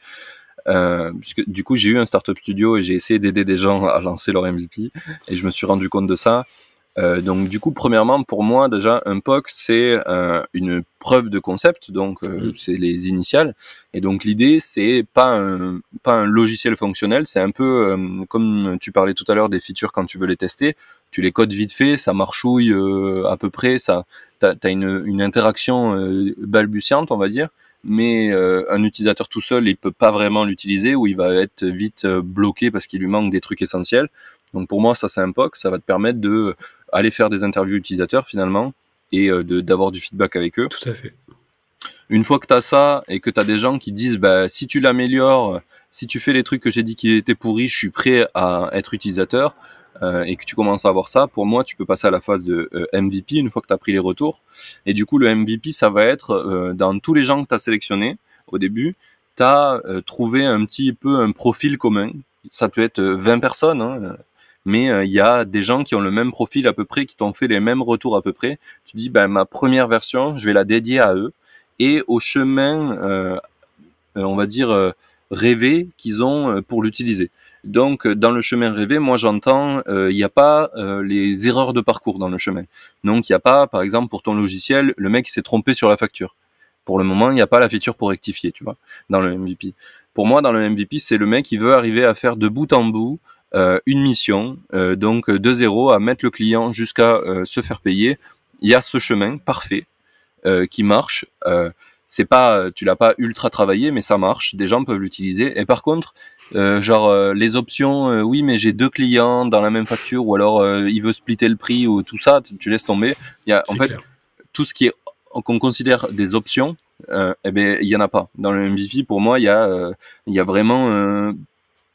Euh, puisque du coup j'ai eu un startup studio et j'ai essayé d'aider des gens à lancer leur MVP et je me suis rendu compte de ça. Euh, donc du coup, premièrement, pour moi déjà, un POC c'est euh, une preuve de concept, donc euh, mm. c'est les initiales. Et donc l'idée c'est pas un pas un logiciel fonctionnel, c'est un peu euh, comme tu parlais tout à l'heure des features quand tu veux les tester, tu les codes vite fait, ça marchouille à peu près, ça t'as as une une interaction balbutiante, on va dire mais euh, un utilisateur tout seul, il peut pas vraiment l'utiliser ou il va être vite euh, bloqué parce qu'il lui manque des trucs essentiels. Donc pour moi, ça c'est un POC, ça va te permettre de euh, aller faire des interviews utilisateurs finalement et de d'avoir du feedback avec eux. Tout à fait. Une fois que tu as ça et que tu as des gens qui disent bah si tu l'améliores, si tu fais les trucs que j'ai dit qui étaient pourris, je suis prêt à être utilisateur. Euh, et que tu commences à avoir ça, pour moi, tu peux passer à la phase de euh, MVP une fois que tu as pris les retours. Et du coup, le MVP, ça va être euh, dans tous les gens que tu as sélectionnés au début, tu as trouvé un petit peu un profil commun. Ça peut être 20 personnes, hein, mais il y a des gens qui ont le même profil à peu près, qui t'ont fait les mêmes retours à peu près. Tu dis, ben, ma première version, je vais la dédier à eux et au chemin, on va dire, rêvé qu'ils ont pour l'utiliser. Donc, dans le chemin rêvé, moi j'entends, euh, il n'y a pas euh, les erreurs de parcours dans le chemin. Donc, il n'y a pas, par exemple, pour ton logiciel, le mec s'est trompé sur la facture. Pour le moment, il n'y a pas la feature pour rectifier, tu vois, dans le MVP. Pour moi, dans le MVP, c'est le mec qui veut arriver à faire de bout en bout euh, une mission, donc de zéro, à mettre le client jusqu'à se faire payer. Il y a ce chemin parfait qui marche c'est pas tu l'as pas ultra travaillé mais ça marche des gens peuvent l'utiliser et par contre euh, genre euh, les options, euh, oui, mais j'ai deux clients dans la même facture, ou alors il veut splitter le prix, ou tout ça, tu, laisses tomber. Il y a en fait tout ce qui est qu'on considère des options, eh ben il y en a pas dans le MVP. Pour moi, il y a il y a vraiment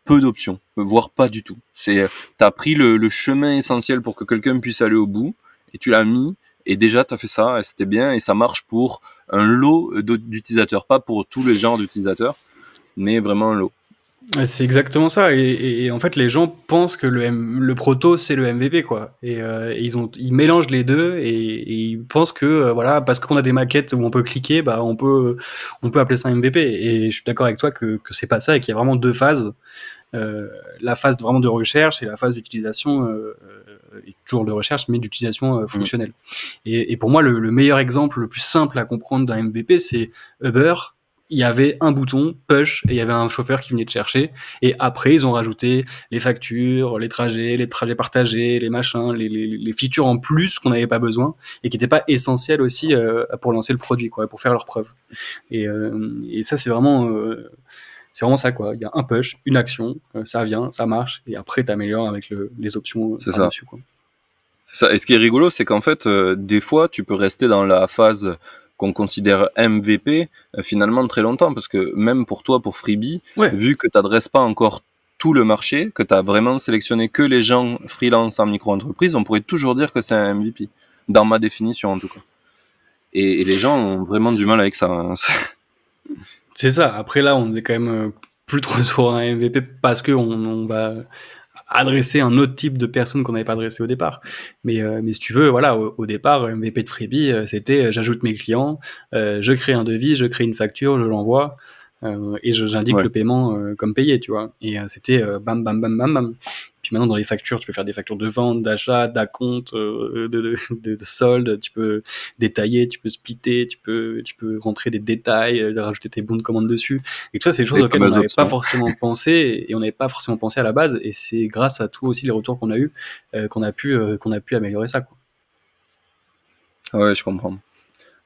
peu d'options, voire pas du tout. C'est t'as pris le, le, chemin essentiel pour que quelqu'un puisse aller au bout et tu l'as mis et déjà tu as fait ça et c'était bien et ça marche pour un lot d'utilisateurs, pas pour tous les genres d'utilisateurs, mais vraiment un lot. C'est exactement ça. Et, en fait, les gens pensent que le, le proto c'est le MVP quoi. Et, euh, ils ont, ils mélangent les deux et, ils pensent que euh, voilà, parce qu'on a des maquettes où on peut cliquer, bah on peut, on peut appeler ça un MVP. Et je suis d'accord avec toi que que c'est pas ça et qu'il y a vraiment deux phases. Euh, la phase vraiment de recherche et la phase d'utilisation, euh, toujours de recherche, mais d'utilisation mmh. fonctionnelle. Et, pour moi, le, le, meilleur exemple, le plus simple à comprendre d'un MVP, c'est Uber il y avait un bouton push et il y avait un chauffeur qui venait de chercher. Et après, ils ont rajouté les factures, les trajets, les trajets partagés, les machins, les, les, les features en plus qu'on n'avait pas besoin et qui n'étaient pas essentiels aussi euh, pour lancer le produit, quoi, pour faire leur preuve. Et, euh, et ça, c'est vraiment, euh, c'est vraiment ça, quoi. Il y a un push, une action, ça vient, ça marche, et après, tu améliores avec le, les options c'est ça. dessus, quoi. C'est ça. Et ce qui est rigolo, c'est qu'en fait, des fois, tu peux rester dans la phase qu'on considère MVP euh, finalement très longtemps parce que même pour toi pour Freebie vu que tu n'adresses pas encore tout le marché, que tu as vraiment sélectionné que les gens freelance en micro-entreprise, on pourrait toujours dire que c'est un MVP, dans ma définition en tout cas. Et, les gens ont vraiment du mal avec ça. Hein. c'est ça. Après là, on est quand même euh, plus trop sur un MVP parce que on, va adresser un autre type de personnes qu'on n'avait pas adressé au départ. Mais, euh, mais si tu veux, voilà, au, départ, MVP de Freebie, euh, c'était j'ajoute mes clients, je crée un devis, je crée une facture, je l'envoie. Euh, et j'indique le paiement euh, comme payé, tu vois. Et euh, c'était bam, bam, bam, bam, bam. Puis maintenant, dans les factures, tu peux faire des factures de vente, d'achat, d'acompte, de, de, de, solde. Tu peux détailler, tu peux splitter, tu peux, tu peux rentrer des détails, rajouter tes bons de commande dessus. Et tout ça, c'est des choses auxquelles on n'avait pas forcément pensé et on n'avait pas forcément pensé à la base. Et c'est grâce à tout aussi les retours qu'on a eu qu'on a pu qu'on a pu améliorer ça. Quoi. Ouais, je comprends.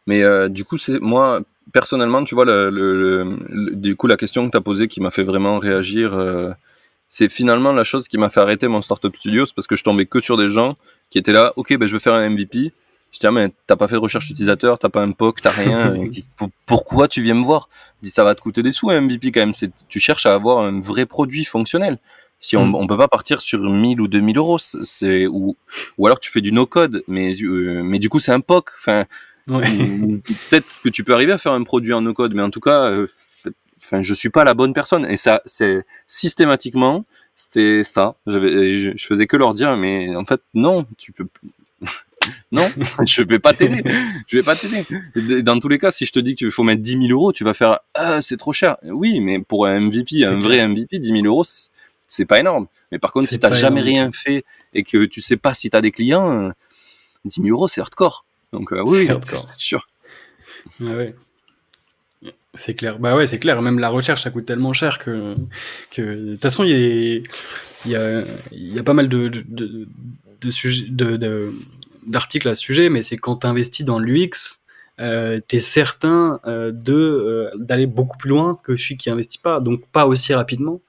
Mais du coup, c'est moi personnellement, tu vois, le, le, du coup, la question que tu as posée qui m'a fait vraiment réagir, euh, c'est finalement la chose qui m'a fait arrêter mon Startup Studios parce que je tombais que sur des gens qui étaient là, ok, ben, je veux faire un MVP. Je dis, ah, mais t'as pas fait de recherche utilisateur, t'as pas un POC, t'as rien. Pourquoi tu viens me voir? Je dis, ça va te coûter des sous un MVP quand même. Tu cherches à avoir un vrai produit fonctionnel. Si on, mm. on peut pas partir sur 1000 ou 2000 euros, c'est ou ou alors tu fais du no code, mais euh, mais du coup c'est un POC. Enfin, Peut-être que tu peux arriver à faire un produit en no-code, mais en tout cas, euh, enfin, je suis pas la bonne personne. Et ça, c'est systématiquement, c'était ça. J'avais, je, faisais que leur dire, mais en fait, non, tu peux. non, je vais pas t'aider. Je vais pas t'aider. Dans tous les cas, si je te dis qu'il faut mettre 10 000 euros, tu vas faire ah, c'est trop cher. Oui, mais pour un MVP, un vrai MVP, 10 000 euros, c'est pas énorme. Mais par contre, si t'as jamais rien fait et que tu sais pas si t'as des clients, 10 000 euros, c'est hardcore. Donc euh, oui, c'est sûr. C'est clair. Bah ouais, c'est clair. Même la recherche, ça coûte tellement cher que, que de toute façon, il y, a, y, a, pas mal de, de, de, d'articles à ce sujet, mais c'est quand tu investis dans l'UX, euh, tu es certain euh, de euh, d'aller beaucoup plus loin que celui qui investit pas, donc pas aussi rapidement.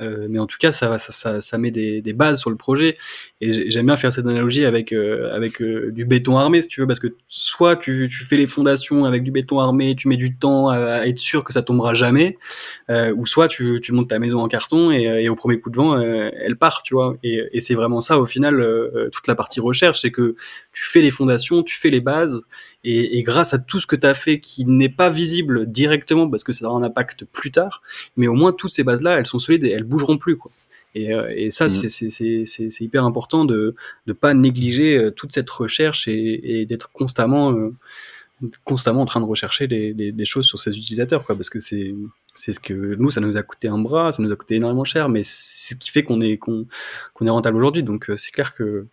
Euh, mais en tout cas, ça, ça, ça, met des, des, bases sur le projet. Et j'aime bien faire cette analogie avec, euh, avec euh, du béton armé, si tu veux, parce que soit tu, tu, fais les fondations avec du béton armé, tu mets du temps à, être sûr que ça tombera jamais, ou soit tu, tu, montes ta maison en carton et, et au premier coup de vent, elle part, tu vois. Et, et c'est vraiment ça, au final, toute la partie recherche, c'est que tu fais les fondations, tu fais les bases, et, et grâce à tout ce que tu as fait qui n'est pas visible directement, parce que ça aura un impact plus tard, mais au moins toutes ces bases-là, elles sont solides et elles bougeront plus quoi. Et, euh, et ça, mmh. c'est hyper important de ne pas négliger euh, toute cette recherche et, et d'être constamment, euh, constamment en train de rechercher des, des, des, choses sur ces utilisateurs, quoi, parce que c'est c'est ce que nous, ça nous a coûté un bras, ça nous a coûté énormément cher, mais c'est ce qui fait qu'on est qu'on qu'on est rentable aujourd'hui. Donc c'est clair que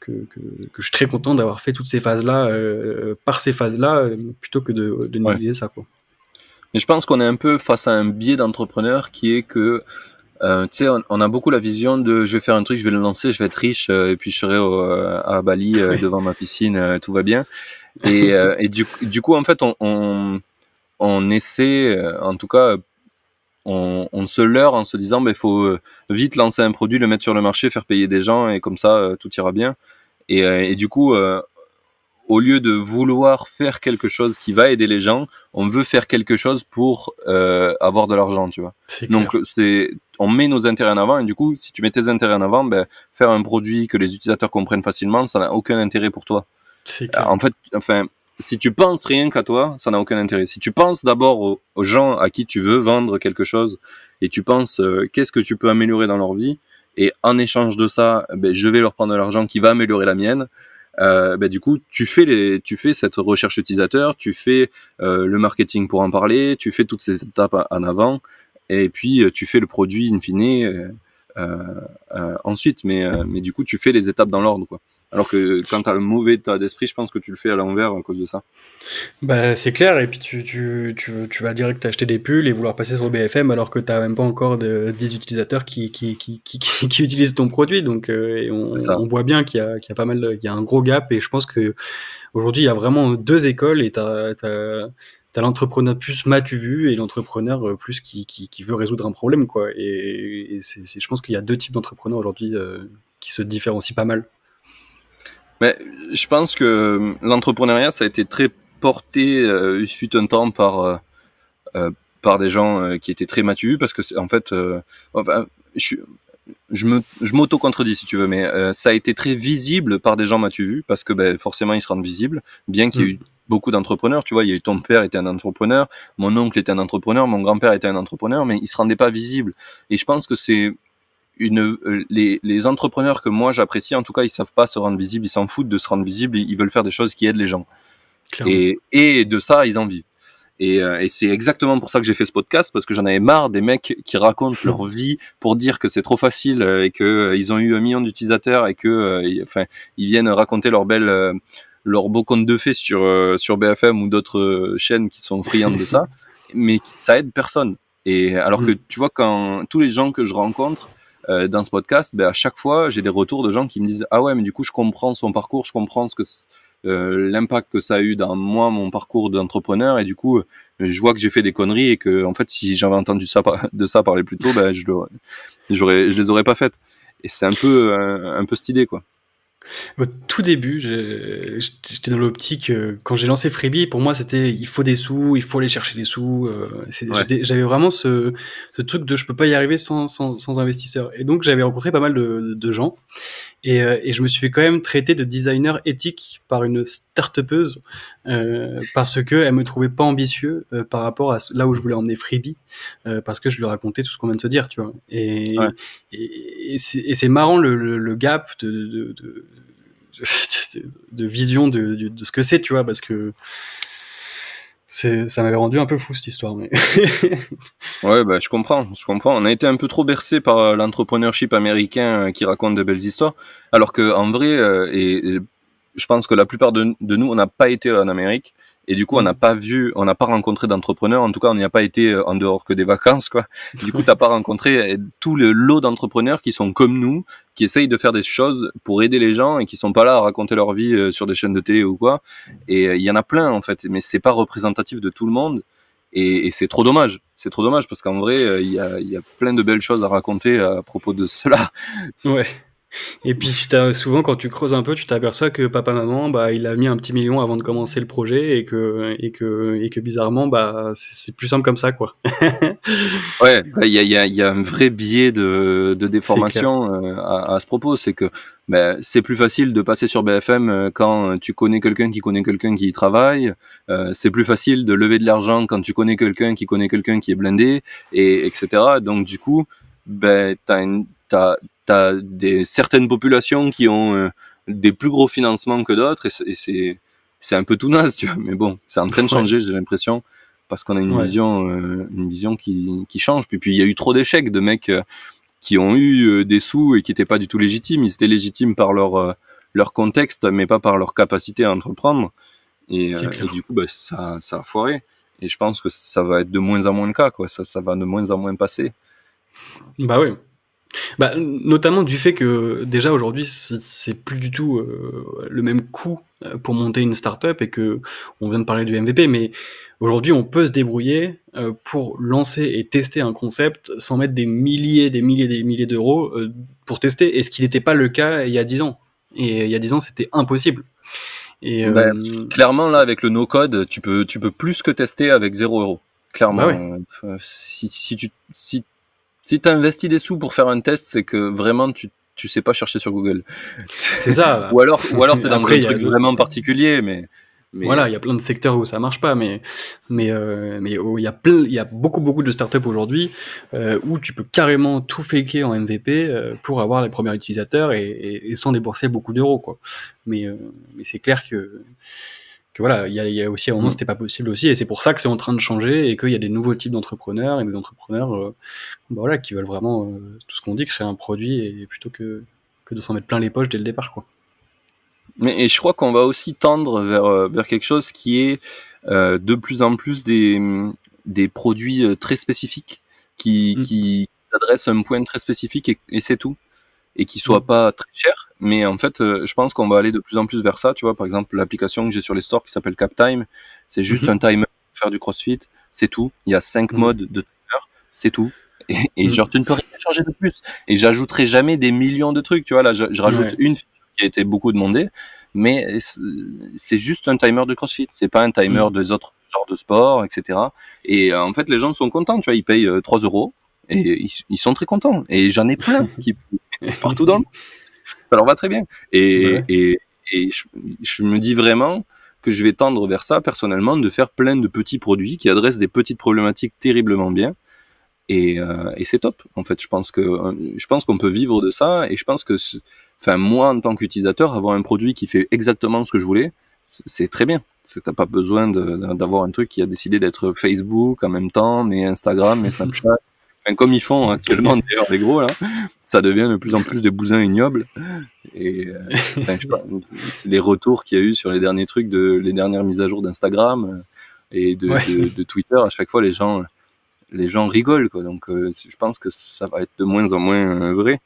que, que, que, je suis très content d'avoir fait toutes ces phases-là euh, par ces phases-là plutôt que de, de négliger ça. Quoi. Mais je pense qu'on est un peu face à un biais d'entrepreneur qui est que euh, tu sais, on, a beaucoup la vision de je vais faire un truc, je vais le lancer, je vais être riche euh, et puis je serai euh, à Bali devant ma piscine, tout va bien. Et, et du, du, coup, en fait, on, on, on essaie, en tout cas, on, on, se leurre en se disant il faut vite lancer un produit, le mettre sur le marché, faire payer des gens et comme ça, tout ira bien. Et, et du coup, au lieu de vouloir faire quelque chose qui va aider les gens, on veut faire quelque chose pour euh, avoir de l'argent, tu vois. Donc c'est, on met nos intérêts en avant et du coup, si tu mets tes intérêts en avant, ben, faire un produit que les utilisateurs comprennent facilement, ça n'a aucun intérêt pour toi. En fait, enfin, si tu penses rien qu'à toi, ça n'a aucun intérêt. Si tu penses d'abord aux, gens à qui tu veux vendre quelque chose et tu penses euh, qu'est-ce que tu peux améliorer dans leur vie et en échange de ça, ben, je vais leur prendre de l'argent qui va améliorer la mienne euh, bah, du coup, tu fais, les, tu fais cette recherche utilisateur, tu fais euh, le marketing pour en parler, tu fais toutes ces étapes en avant, et puis euh, tu fais le produit in fine ensuite. Mais, mais du coup, tu fais les étapes dans l'ordre. quoi. Alors que quand tu as le mauvais état d'esprit, je pense que tu le fais à l'envers à cause de ça. Bah, c'est clair, et puis tu, tu, tu, tu, vas direct acheter des pulls et vouloir passer sur BFM alors que tu même pas encore de, 10 utilisateurs qui, qui, qui, qui, qui utilisent ton produit. Donc, euh, on, on, voit bien qu'il y, a, qu'il y a pas mal, il y a un gros gap, et je pense que aujourd'hui il y a vraiment deux écoles, et tu as, T'as l'entrepreneur plus m'as-tu vu et l'entrepreneur euh, plus qui, qui, qui, veut résoudre un problème quoi et, et c'est, je pense qu'il y a deux types d'entrepreneurs aujourd'hui euh, qui se différencient pas mal mais je pense que euh, l'entrepreneuriat, ça a été très porté, euh, il fut un temps par, euh, par des gens qui étaient très matures, parce que, en fait, enfin, je, je me, je m'auto-contredis si tu veux, mais euh, ça a été très visible par des gens vu, parce que ben, forcément ils se rendent visibles, bien qu'il y ait mm. eu beaucoup d'entrepreneurs, tu vois, il y a eu ton père était un entrepreneur, mon oncle était un entrepreneur, mon grand-père était un entrepreneur, mais ils se rendaient pas visibles. Et je pense que c'est une, euh, les, les entrepreneurs que moi j'apprécie, en tout cas, ils savent pas se rendre visibles, ils s'en foutent de se rendre visibles, ils veulent faire des choses qui aident les gens. Et, et de ça, ils en vivent. Et, euh, et c'est exactement pour ça que j'ai fait ce podcast parce que j'en avais marre des mecs qui racontent leur vie pour dire que c'est trop facile euh, et que ils ont eu un million d'utilisateurs et que enfin ils viennent raconter leur belle leur beau conte de fées sur sur BFM ou d'autres chaînes qui sont friandes de ça, mais ça aide personne. Et alors que mm. tu vois quand tous les gens que je rencontre dans ce podcast, ben à chaque fois j'ai des retours de gens qui me disent ah ouais mais du coup je comprends son parcours, je comprends ce que euh, l'impact que ça a eu dans moi, mon parcours d'entrepreneur, et du coup, euh, je vois que j'ai fait des conneries et que, en fait, si j'avais entendu ça de ça parler plus tôt, ben, je, j'aurais, je les aurais pas faites. Et c'est un peu, un, un peu cette idée, quoi. Au tout début, j'étais dans l'optique, euh, quand j'ai lancé Freebie, pour moi, c'était il faut des sous, il faut aller chercher des sous. Euh, j'avais vraiment ce, ce, truc de je peux pas y arriver sans, sans, sans investisseur. Et donc, j'avais rencontré pas mal de, de gens. Et, euh, et, je me suis fait quand même traiter de designer éthique par une start-upeuse euh, parce que elle me trouvait pas ambitieux par rapport à là où je voulais emmener Freebie, parce que je lui racontais tout ce qu'on vient de se dire, tu vois. Et, et, et c'est marrant le, le, le, gap de, de, de de, vision de, de, ce que c'est, tu vois, parce que c'est, ça m'avait rendu un peu fou cette histoire. Mais ouais, bah, je comprends, je comprends. On a été un peu trop bercé par euh, l'entrepreneurship américain euh, qui raconte de belles histoires, alors que en vrai, euh, et, je pense que la plupart de, de nous, on n'a pas été en Amérique. Et du coup, on n'a pas vu, on n'a pas rencontré d'entrepreneurs. En tout cas, on n'y a pas été euh, en dehors que des vacances, quoi. Du coup, t'as pas rencontré euh, tout le lot d'entrepreneurs qui sont comme nous, qui essayent de faire des choses pour aider les gens et qui sont pas là à raconter leur vie euh, sur des chaînes de télé ou quoi. Et il y en a plein, en fait. Mais c'est pas représentatif de tout le monde. Et, c'est trop dommage. C'est trop dommage parce qu'en vrai, il y a, y a plein de belles choses à raconter à propos de cela. Ouais. Et puis souvent quand tu creuses un peu, tu t'aperçois que papa maman, bah il a mis un petit million avant de commencer le projet et que et que et que bizarrement, bah c'est plus simple comme ça quoi. ouais, bah, il y, a, y, a, y a un vrai biais de, de déformation euh, à, à, ce propos, c'est que bah, c'est plus facile de passer sur BFM euh, quand tu connais quelqu'un qui connaît quelqu'un qui y travaille. Euh, c'est plus facile de lever de l'argent quand tu connais quelqu'un qui connaît quelqu'un qui est blindé et etc. Donc du coup, ben t'as une t'as as des certaines populations qui ont euh, des plus gros financements que d'autres et c'est c'est un peu tout naze tu vois. Mais bon c'est en train de changer j'ai l'impression parce qu'on a une vision euh, une vision qui, qui change. Puis puis il y a eu trop d'échecs de mecs euh, qui ont eu des sous et qui étaient pas du tout légitimes. Ils étaient légitimes par leur leur contexte mais pas par leur capacité à entreprendre. Et, et du coup bah, ça ça a foiré. Et je pense que ça va être de moins en moins le cas quoi. Ça ça va de moins en moins passer. Bah oui bah, notamment du fait que déjà aujourd'hui c'est plus du tout euh, le même coût euh, pour monter une startup et que on vient de parler du MVP, mais aujourd'hui on peut se débrouiller euh, pour lancer et tester un concept sans mettre des milliers, des milliers, des milliers d'euros pour tester, et ce qui n'était pas le cas il y a dix ans. Et il y a dix ans c'était impossible. Et bah, clairement là avec le no code tu peux tu peux plus que tester avec zéro euro. Clairement, bah si, si tu si si tu investis des sous pour faire un test, c'est que vraiment tu tu sais pas chercher sur Google. C'est ça. ou alors ou alors tu es dans un truc vraiment particulier mais voilà, il y a plein de secteurs où ça marche pas, mais mais euh, mais il y a plein, il y a beaucoup beaucoup de startups aujourd'hui euh, où tu peux carrément tout faker en MVP euh, pour avoir les premiers utilisateurs et, et, et sans débourser beaucoup d'euros quoi. Mais mais c'est clair que que voilà, il y a, y a, aussi à un moment mm. c'était pas possible aussi, et c'est pour ça que c'est en train de changer et qu'il y a des nouveaux types d'entrepreneurs et des entrepreneurs, euh, bah voilà, qui veulent vraiment euh, tout ce qu'on dit, créer un produit et plutôt que que de s'en mettre plein les poches dès le départ, quoi. Mais et je crois qu'on va aussi tendre vers euh, vers quelque chose qui est de plus en plus des des produits très spécifiques qui mm. qui adressent un point très spécifique et, et c'est tout et qui soit mm. pas très cher. Mais en fait, euh, je pense qu'on va aller de plus en plus vers ça. Tu vois, par exemple, l'application que j'ai sur les stores qui s'appelle CapTime, c'est juste mm-hmm. un timer pour faire du CrossFit, c'est tout. Il y a cinq mm. modes de timer, c'est tout. Et, et mm. genre, tu ne peux rien changer de plus. Et j'ajouterai jamais des millions de trucs. Tu vois, là, je, je rajoute une qui a été beaucoup demandée, mais c'est juste un timer de CrossFit. C'est pas un timer des autres genres de sport, etc. Et euh, en fait, les gens sont contents. Tu vois, ils payent 3 euh, euros et ils, sont très contents. Et j'en ai plein qui partout dans le monde. Ça leur va très bien. Et, et, et je, je, me dis vraiment que je vais tendre vers ça personnellement, de faire plein de petits produits qui adressent des petites problématiques terriblement bien. Et, euh, et c'est top. En fait, je pense que je pense qu'on peut vivre de ça. Et je pense que, enfin, moi en tant qu'utilisateur, avoir un produit qui fait exactement ce que je voulais, c'est très bien. T'as pas besoin d'avoir un truc qui a décidé d'être Facebook en même temps, mais Instagram, mais Snapchat. Comme ils font actuellement d'ailleurs les gros là, ça devient de plus en plus des bousins ignobles. Et euh, enfin, je sais les retours qu'il y a eu sur les derniers trucs de les dernières mises à jour d'Instagram euh, et de, de, Twitter, à chaque fois les gens les gens rigolent quoi. Donc euh, je pense que ça va être de moins en moins vrai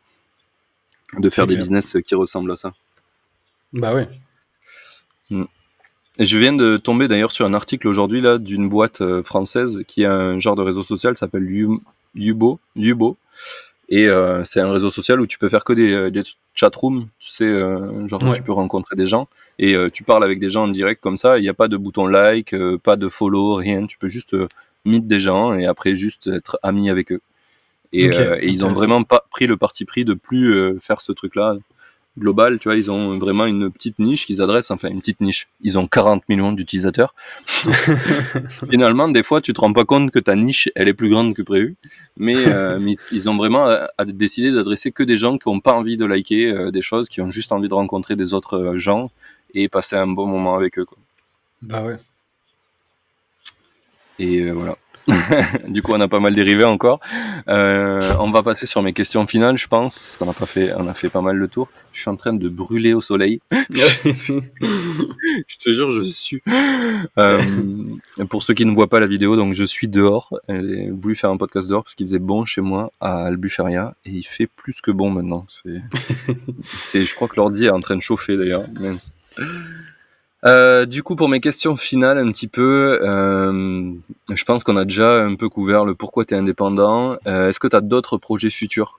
de faire des business qui ressemblent à ça. Bah ouais. Mm. Et je viens de tomber d'ailleurs sur un article aujourd'hui là d'une boîte française qui a un genre de réseau social s'appelle Yubo, Yubo. Et euh, c'est un réseau social où tu peux faire que des, euh, des chatrooms, tu sais, euh, genre tu peux rencontrer des gens et tu parles avec des gens en direct comme ça. Il n'y a pas de bouton like, pas de follow, rien. Tu peux juste meet des gens et après juste être ami avec eux. Et, et ils ont vraiment pas pris le parti pris de plus faire ce truc-là global, tu vois, ils ont vraiment une petite niche qu'ils adressent, enfin une petite niche. Ils ont 40 millions d'utilisateurs. Finalement, des fois, tu te rends pas compte que ta niche, elle est plus grande que prévu. Mais, euh, ils ont vraiment euh, décidé d'adresser que des gens qui ont pas envie de liker euh, des choses, qui ont juste envie de rencontrer des autres gens et passer un bon moment avec eux. Quoi. Bah ouais. Et voilà. du coup, on a pas mal dérivé encore. Euh, on va passer sur mes questions finales, je pense, parce qu'on a pas fait, on a fait pas mal le tour. Je suis en train de brûler au soleil. je te jure, je suis. Euh, pour ceux qui ne voient pas la vidéo, donc je suis dehors. J'ai voulu faire un podcast dehors parce qu'il faisait bon chez moi à Albuferia et il fait plus que bon maintenant. C'est, c'est, je crois que l'ordi est en train de chauffer d'ailleurs. Euh, du coup, pour mes questions finales, un petit peu, euh, je pense qu'on a déjà un peu couvert le pourquoi tu es indépendant. Euh, est-ce que tu as d'autres projets futurs?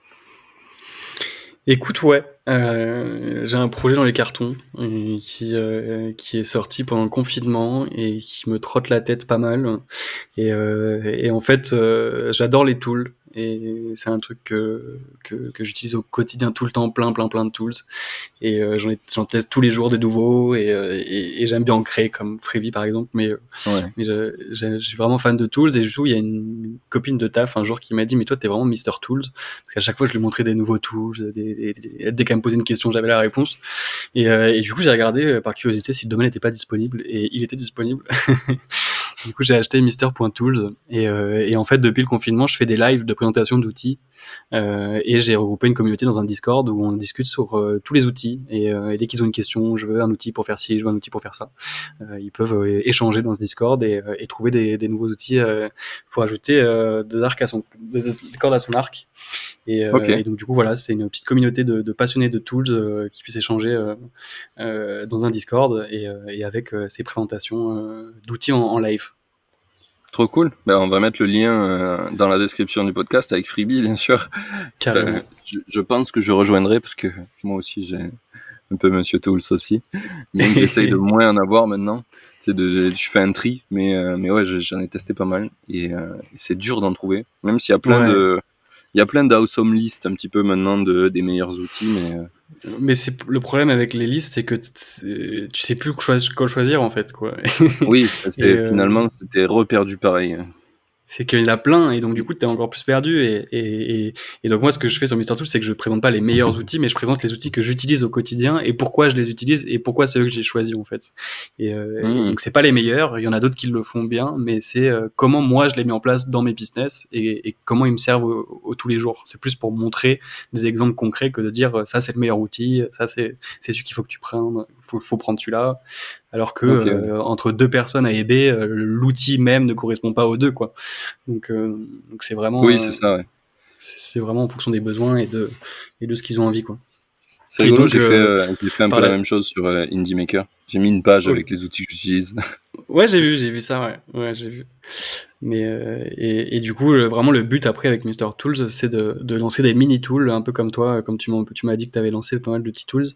Écoute, ouais, j'ai un projet dans les cartons qui, qui est sorti pendant le confinement et qui me trotte la tête pas mal. Et, et en fait, j'adore les tools et c'est un truc que, que, que j'utilise au quotidien tout le temps, plein plein plein de tools. Et euh, j'en teste tous les jours des nouveaux et, euh, et, et j'aime bien en créer comme Freebie par exemple. Mais, euh, ouais. mais je, je, suis vraiment fan de tools. Et je joue il y a une copine de taf un jour qui m'a dit mais toi t'es vraiment Mister Tools. Parce qu'à chaque fois je lui montrais des nouveaux tools des, des, dès qu'elle me posait une question j'avais la réponse. Et, et du coup j'ai regardé par curiosité si le domaine n'était pas disponible. Et il était disponible Du coup, j'ai acheté Mister.tools et, euh, et en fait, depuis le confinement, je fais des lives de présentation d'outils euh, et j'ai regroupé une communauté dans un Discord où on discute sur euh, tous les outils et, euh, et dès qu'ils ont une question, je veux un outil pour faire ci, je veux un outil pour faire ça, euh, ils peuvent échanger dans ce Discord et, et trouver des, des, nouveaux outils pour ajouter des arcs à son, des cordes à son arc. Et, et, donc du coup voilà, c'est une petite communauté de, de passionnés de tools qui puissent échanger dans un Discord et, et avec ces présentations d'outils en, en live. Trop cool. Ben, on va mettre le lien euh, dans la description du podcast avec Freebie, bien sûr. Euh, je, je, pense que je rejoindrai parce que moi aussi j'ai un peu Monsieur Tools aussi. Même j'essaye de moins en avoir maintenant. C'est de, je fais un tri, mais euh, mais ouais, j'en ai testé pas mal et, euh, c'est dur d'en trouver. Même s'il y a plein de, il y a plein d'awesome list un petit peu maintenant de des meilleurs outils, mais mais c'est le problème avec les listes, c'est que tu sais plus quoi choisir en fait, quoi. oui, euh, finalement c'était reperdu pareil c'est qu'il y en a plein et donc du coup tu es encore plus perdu et, et, et, donc moi ce que je fais sur Mister Tools c'est que je présente pas les meilleurs outils mais je présente les outils que j'utilise au quotidien et pourquoi je les utilise et pourquoi c'est eux que j'ai choisi en fait et, euh, mmh. donc c'est pas les meilleurs il y en a d'autres qui le font bien mais c'est euh, comment moi je les mets en place dans mes business et, et comment ils me servent au, tous les jours c'est plus pour montrer des exemples concrets que de dire euh, ça c'est le meilleur outil ça c'est c'est celui qu'il faut que tu prennes faut faut prendre celui-là alors que euh, entre deux personnes A et B, euh, l'outil même ne correspond pas aux deux, quoi. Donc, euh, donc c'est vraiment. Oui, c'est ça. Ouais. C'est vraiment en fonction des besoins et de et de ce qu'ils ont envie, quoi. C'est rigolo, j'ai fait, fait, un peu la... même chose sur Indie Maker. J'ai mis une page avec les outils que j'utilise. ouais, j'ai vu, j'ai vu ça, ouais, ouais j'ai vu. Mais euh, et, et, du coup, vraiment le but après avec Mr Tools, c'est de, de, lancer des mini tools, un peu comme toi, comme tu m'as dit que tu avais lancé pas mal de petits tools.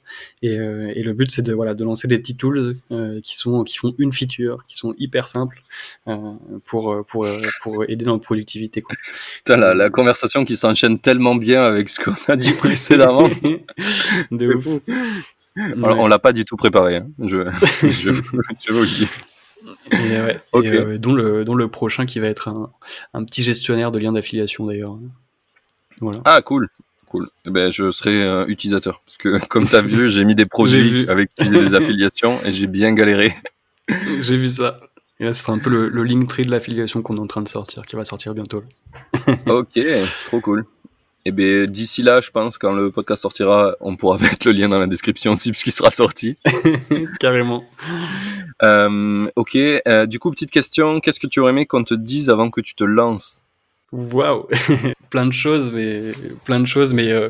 Et, euh, et le but, c'est de voilà de lancer des petits tools euh, qui sont qui font une feature, qui sont hyper simples euh, pour pour pour aider dans la productivité. Quoi. Putain, la, la conversation qui s'enchaîne tellement bien avec ce qu'on a dit précédemment. de ouf. On, l'a pas du tout préparé. Hein. Je, je, je vous le dis. Et, ouais, euh, dont, le, dont le prochain qui va être un, un petit gestionnaire de liens d'affiliation d'ailleurs. Voilà. Ah cool, cool. Eh ben, je serai euh, utilisateur parce que comme tu as vu, j'ai mis des produits avec des affiliations et j'ai bien galéré. j'ai vu ça. Et là, ce sera un peu le, le link tree de l'affiliation qu'on est en train de sortir, qui va sortir bientôt. ok, trop cool. Et eh bien d'ici là, je pense, quand le podcast sortira, on pourra mettre le lien dans la description aussi, puisqu'il sera sorti. Carrément. Euh, ok, euh, du coup, petite question, qu'est-ce que tu aurais aimé qu'on te dise avant que tu te lances Waouh. Plein de choses, mais plein de choses, mais, euh,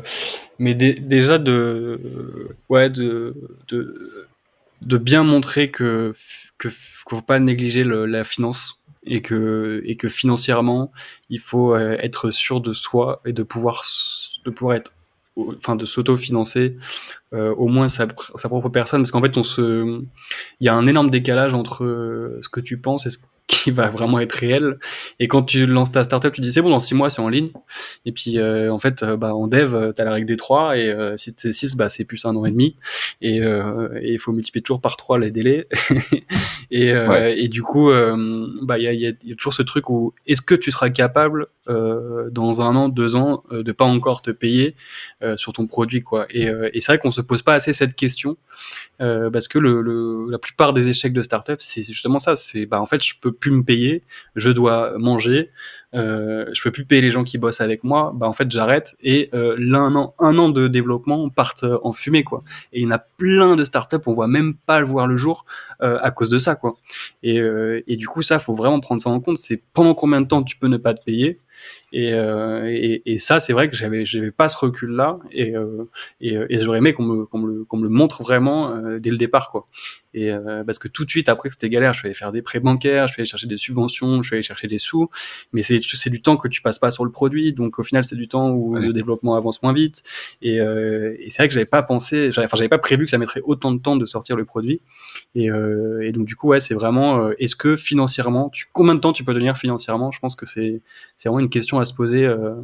mais déjà de, ouais, de, de, bien montrer que que faut pas négliger la finance et que et que financièrement il faut être sûr de soi et de pouvoir de pouvoir être enfin de s'auto-financer euh, au moins sa, sa, propre personne. Parce qu'en fait on se il y a un énorme décalage entre euh, ce que tu penses et ce qui va vraiment être réel. Et quand tu lances ta startup, tu dis c'est bon, dans six mois c'est en ligne. Et puis euh, en fait, euh, bah, en dev, euh, tu as la règle des trois et si c'est 6, bah, c'est plus un an et demi. Et il faut multiplier toujours par trois les délais. et, et, du coup, bah, il y, a, y, a, toujours ce truc où est-ce que tu seras capable dans un an, deux ans, de pas encore te payer sur ton produit quoi? Et, et c'est vrai qu'on se pose pas assez cette question parce que le, le, la plupart des échecs de startup, c'est justement ça. C'est bah en fait je peux plus me payer, je dois manger, euh, je peux plus payer les gens qui bossent avec moi, bah en fait j'arrête et euh, l'un an, un an de développement part en fumée quoi. Et il y en a plein de startups, on voit même pas le voir le jour euh, à cause de ça quoi. Et, euh, et du coup ça faut vraiment prendre ça en compte. C'est pendant combien de temps tu peux ne pas te payer? Et, euh, et, et, ça, c'est vrai que j'avais, j'avais pas ce recul-là, et, euh, et, et, j'aurais aimé qu'on me, qu'on me, qu'on me le montre vraiment euh, dès le départ, quoi. Et euh, parce que tout de suite après, c'était galère. Je suis allé faire des prêts bancaires, je suis allé chercher des subventions, je suis allé chercher des sous, mais c'est, c'est du temps que tu passes pas sur le produit, donc au final, c'est du temps où le développement avance moins vite. Et, euh, et c'est vrai que j'avais pas pensé, enfin, j'avais pas prévu que ça mettrait autant de temps de sortir le produit. Et, et donc du coup, ouais, c'est vraiment, est-ce que financièrement, tu, combien de temps tu peux tenir financièrement? Je pense que c'est, c'est vraiment une question à se poser euh,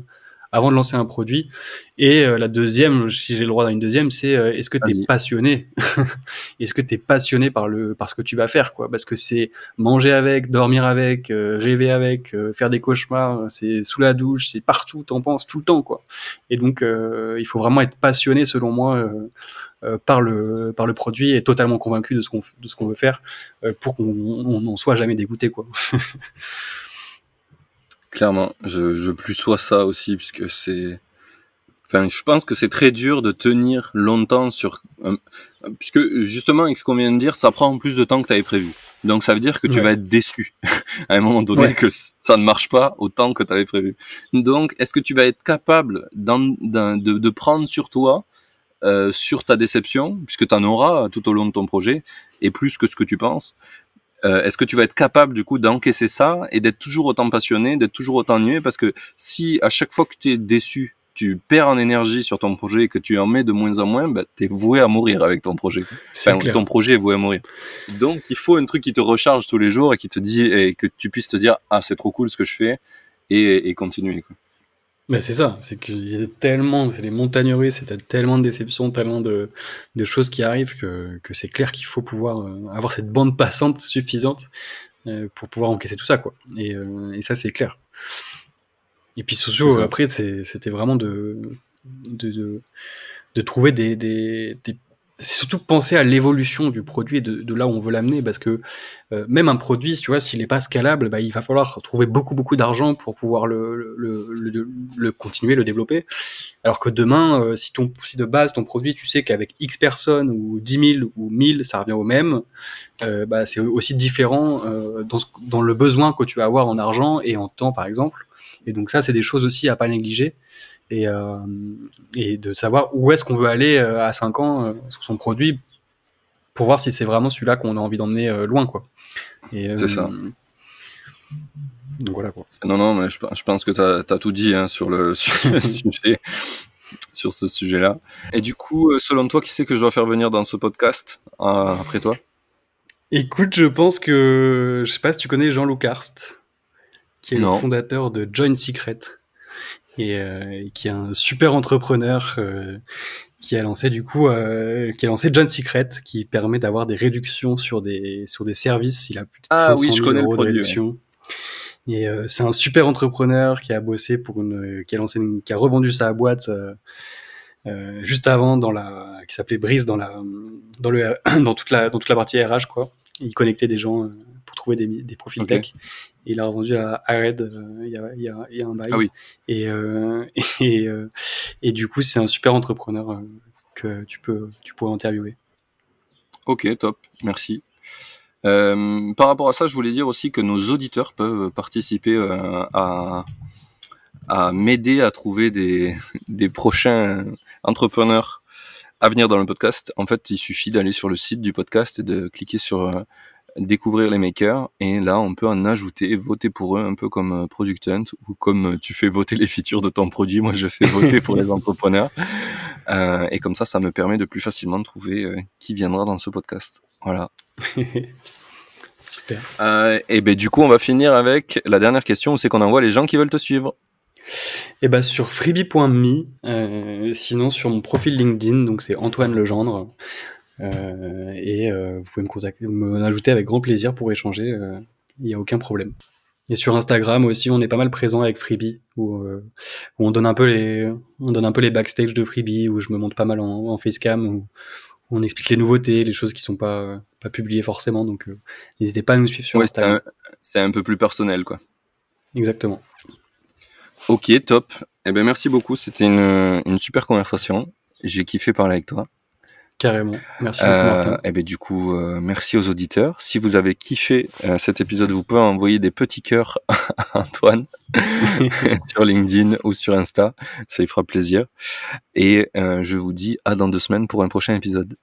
avant de lancer un produit. Et euh, la deuxième, si j'ai le droit d'une deuxième, c'est euh, est-ce que tu es passionné? Est-ce que tu es passionné par, le, par ce que tu vas faire quoi? Parce que c'est manger avec, dormir avec, rêver avec, faire des cauchemars, c'est sous la douche, c'est partout, t'en penses tout le temps. quoi. Et donc, il faut vraiment être passionné, selon moi. par le par le produit et totalement convaincu de ce qu'on de ce qu'on veut faire pour qu'on n'en soit jamais dégoûté quoi Clairement, je, je plus sois ça aussi, puisque c'est. Enfin, je pense que c'est très dur de tenir longtemps sur. Puisque justement, avec ce qu'on vient de dire, ça prend plus de temps que tu avais prévu. Donc ça veut dire que tu vas être déçu à un moment donné que ça ne marche pas autant que tu avais prévu. Donc, est-ce que tu vas être capable de, de, prendre sur toi, euh, sur ta déception, puisque tu en auras tout au long de ton projet, et plus que ce que tu penses, euh, est-ce que tu vas être capable du coup d'encaisser ça et d'être toujours autant passionné, d'être toujours autant animé Parce que si à chaque fois que tu es déçu, tu perds en énergie sur ton projet et que tu en mets de moins en moins, bah, tu es voué à mourir avec ton projet. Enfin, ton projet est voué à mourir. Donc il faut un truc qui te recharge tous les jours et qui te dit et que tu puisses te dire ah c'est trop cool ce que je fais et, et continuer. Quoi. Mais c'est ça, c'est qu'il y a tellement, c'est les montagnes russes, c'est tellement de déceptions, tellement de, de choses qui arrivent que, que c'est clair qu'il faut pouvoir euh, avoir cette bande passante suffisante euh, pour pouvoir encaisser tout ça, quoi. Et, euh, et ça, c'est clair. Et puis, surtout, après, c'était vraiment de, de, de, de trouver des, des, des c'est surtout penser à l'évolution du produit et de, de, là où on veut l'amener parce que euh, même un produit, tu vois, s'il n'est pas scalable, bah, il va falloir trouver beaucoup beaucoup d'argent pour pouvoir le, le, le, le, continuer, le développer. Alors que demain, euh, si, ton, si de base ton produit, tu sais qu'avec X personnes ou 10 000 ou 1000, ça revient au même, euh, bah, c'est aussi différent euh, dans, dans le besoin que tu vas avoir en argent et en temps, par exemple. Et donc ça, c'est des choses aussi à pas négliger et, euh, et de savoir où est-ce qu'on veut aller euh, à 5 ans euh, sur son produit pour voir si c'est vraiment celui-là qu'on a envie d'emmener loin. quoi. C'est ça. donc voilà quoi. Non, non, mais je, pense que tu as, tout dit hein, sur le, sujet, sur ce sujet-là. Et du coup, selon toi, qui c'est que je dois faire venir dans ce podcast après toi? Écoute, je pense que je sais pas si tu connais Jean-Luc Karst, qui est le fondateur de Join Secret et qui est un super entrepreneur qui a lancé du coup, euh, qui a lancé John Secret, qui permet d'avoir des réductions sur des sur des services. Il a plus de ah, 500 oui, je connais euros de réduction. Et euh, c'est un super entrepreneur qui a bossé pour une, qui a lancé, une, qui a revendu sa boîte euh, euh juste avant dans la, qui s'appelait Brise dans la, dans le, dans toute la, dans toute la partie RH quoi. Il connectait des gens euh, trouver des, des profils tech. Et il a revendu à Ared euh, il, y a, y y un bail. Ah oui. Et, et, et du coup, c'est un super entrepreneur que tu peux, tu pourrais interviewer. Ok, top, merci. Euh, par rapport à ça, je voulais dire aussi que nos auditeurs peuvent participer euh, à, à m'aider à trouver des, des prochains entrepreneurs à venir dans le podcast. En fait, il suffit d'aller sur le site du podcast et de cliquer sur euh, découvrir les makers et là on peut en ajouter, voter pour eux un peu comme Product Hunt ou comme tu fais voter les features de ton produit, moi je fais voter pour les entrepreneurs et comme ça ça me permet de plus facilement trouver qui viendra dans ce podcast. Voilà. Super. Euh, et ben du coup, on va finir avec la dernière question, c'est qu'on envoie les gens qui veulent te suivre. Et eh ben sur freebie.me, euh, sinon sur mon profil LinkedIn, donc c'est Antoine Legendre. Euh, et vous pouvez me contacter, me ajouter avec grand plaisir pour échanger. Il n'y a aucun problème. Et sur Instagram aussi, on est pas mal présent avec Freebie, où, on donne un peu les, on donne un peu les backstage de Freebie, où je me monte pas mal en, en facecam, où, on explique les nouveautés, les choses qui sont pas pas publiées forcément. Donc euh, n'hésitez pas à nous suivre sur Instagram. C'est un, peu plus personnel, quoi. Exactement. Ok, top. Eh ben merci beaucoup. C'était une, une super conversation. J'ai kiffé parler avec toi. Carrément. Merci beaucoup, Martin. Euh, et ben, du coup, euh, merci aux auditeurs. Si vous avez kiffé euh, cet épisode, vous pouvez envoyer des petits cœurs à Antoine sur LinkedIn ou sur Insta. Ça lui fera plaisir. Et je vous dis à dans deux semaines pour un prochain épisode.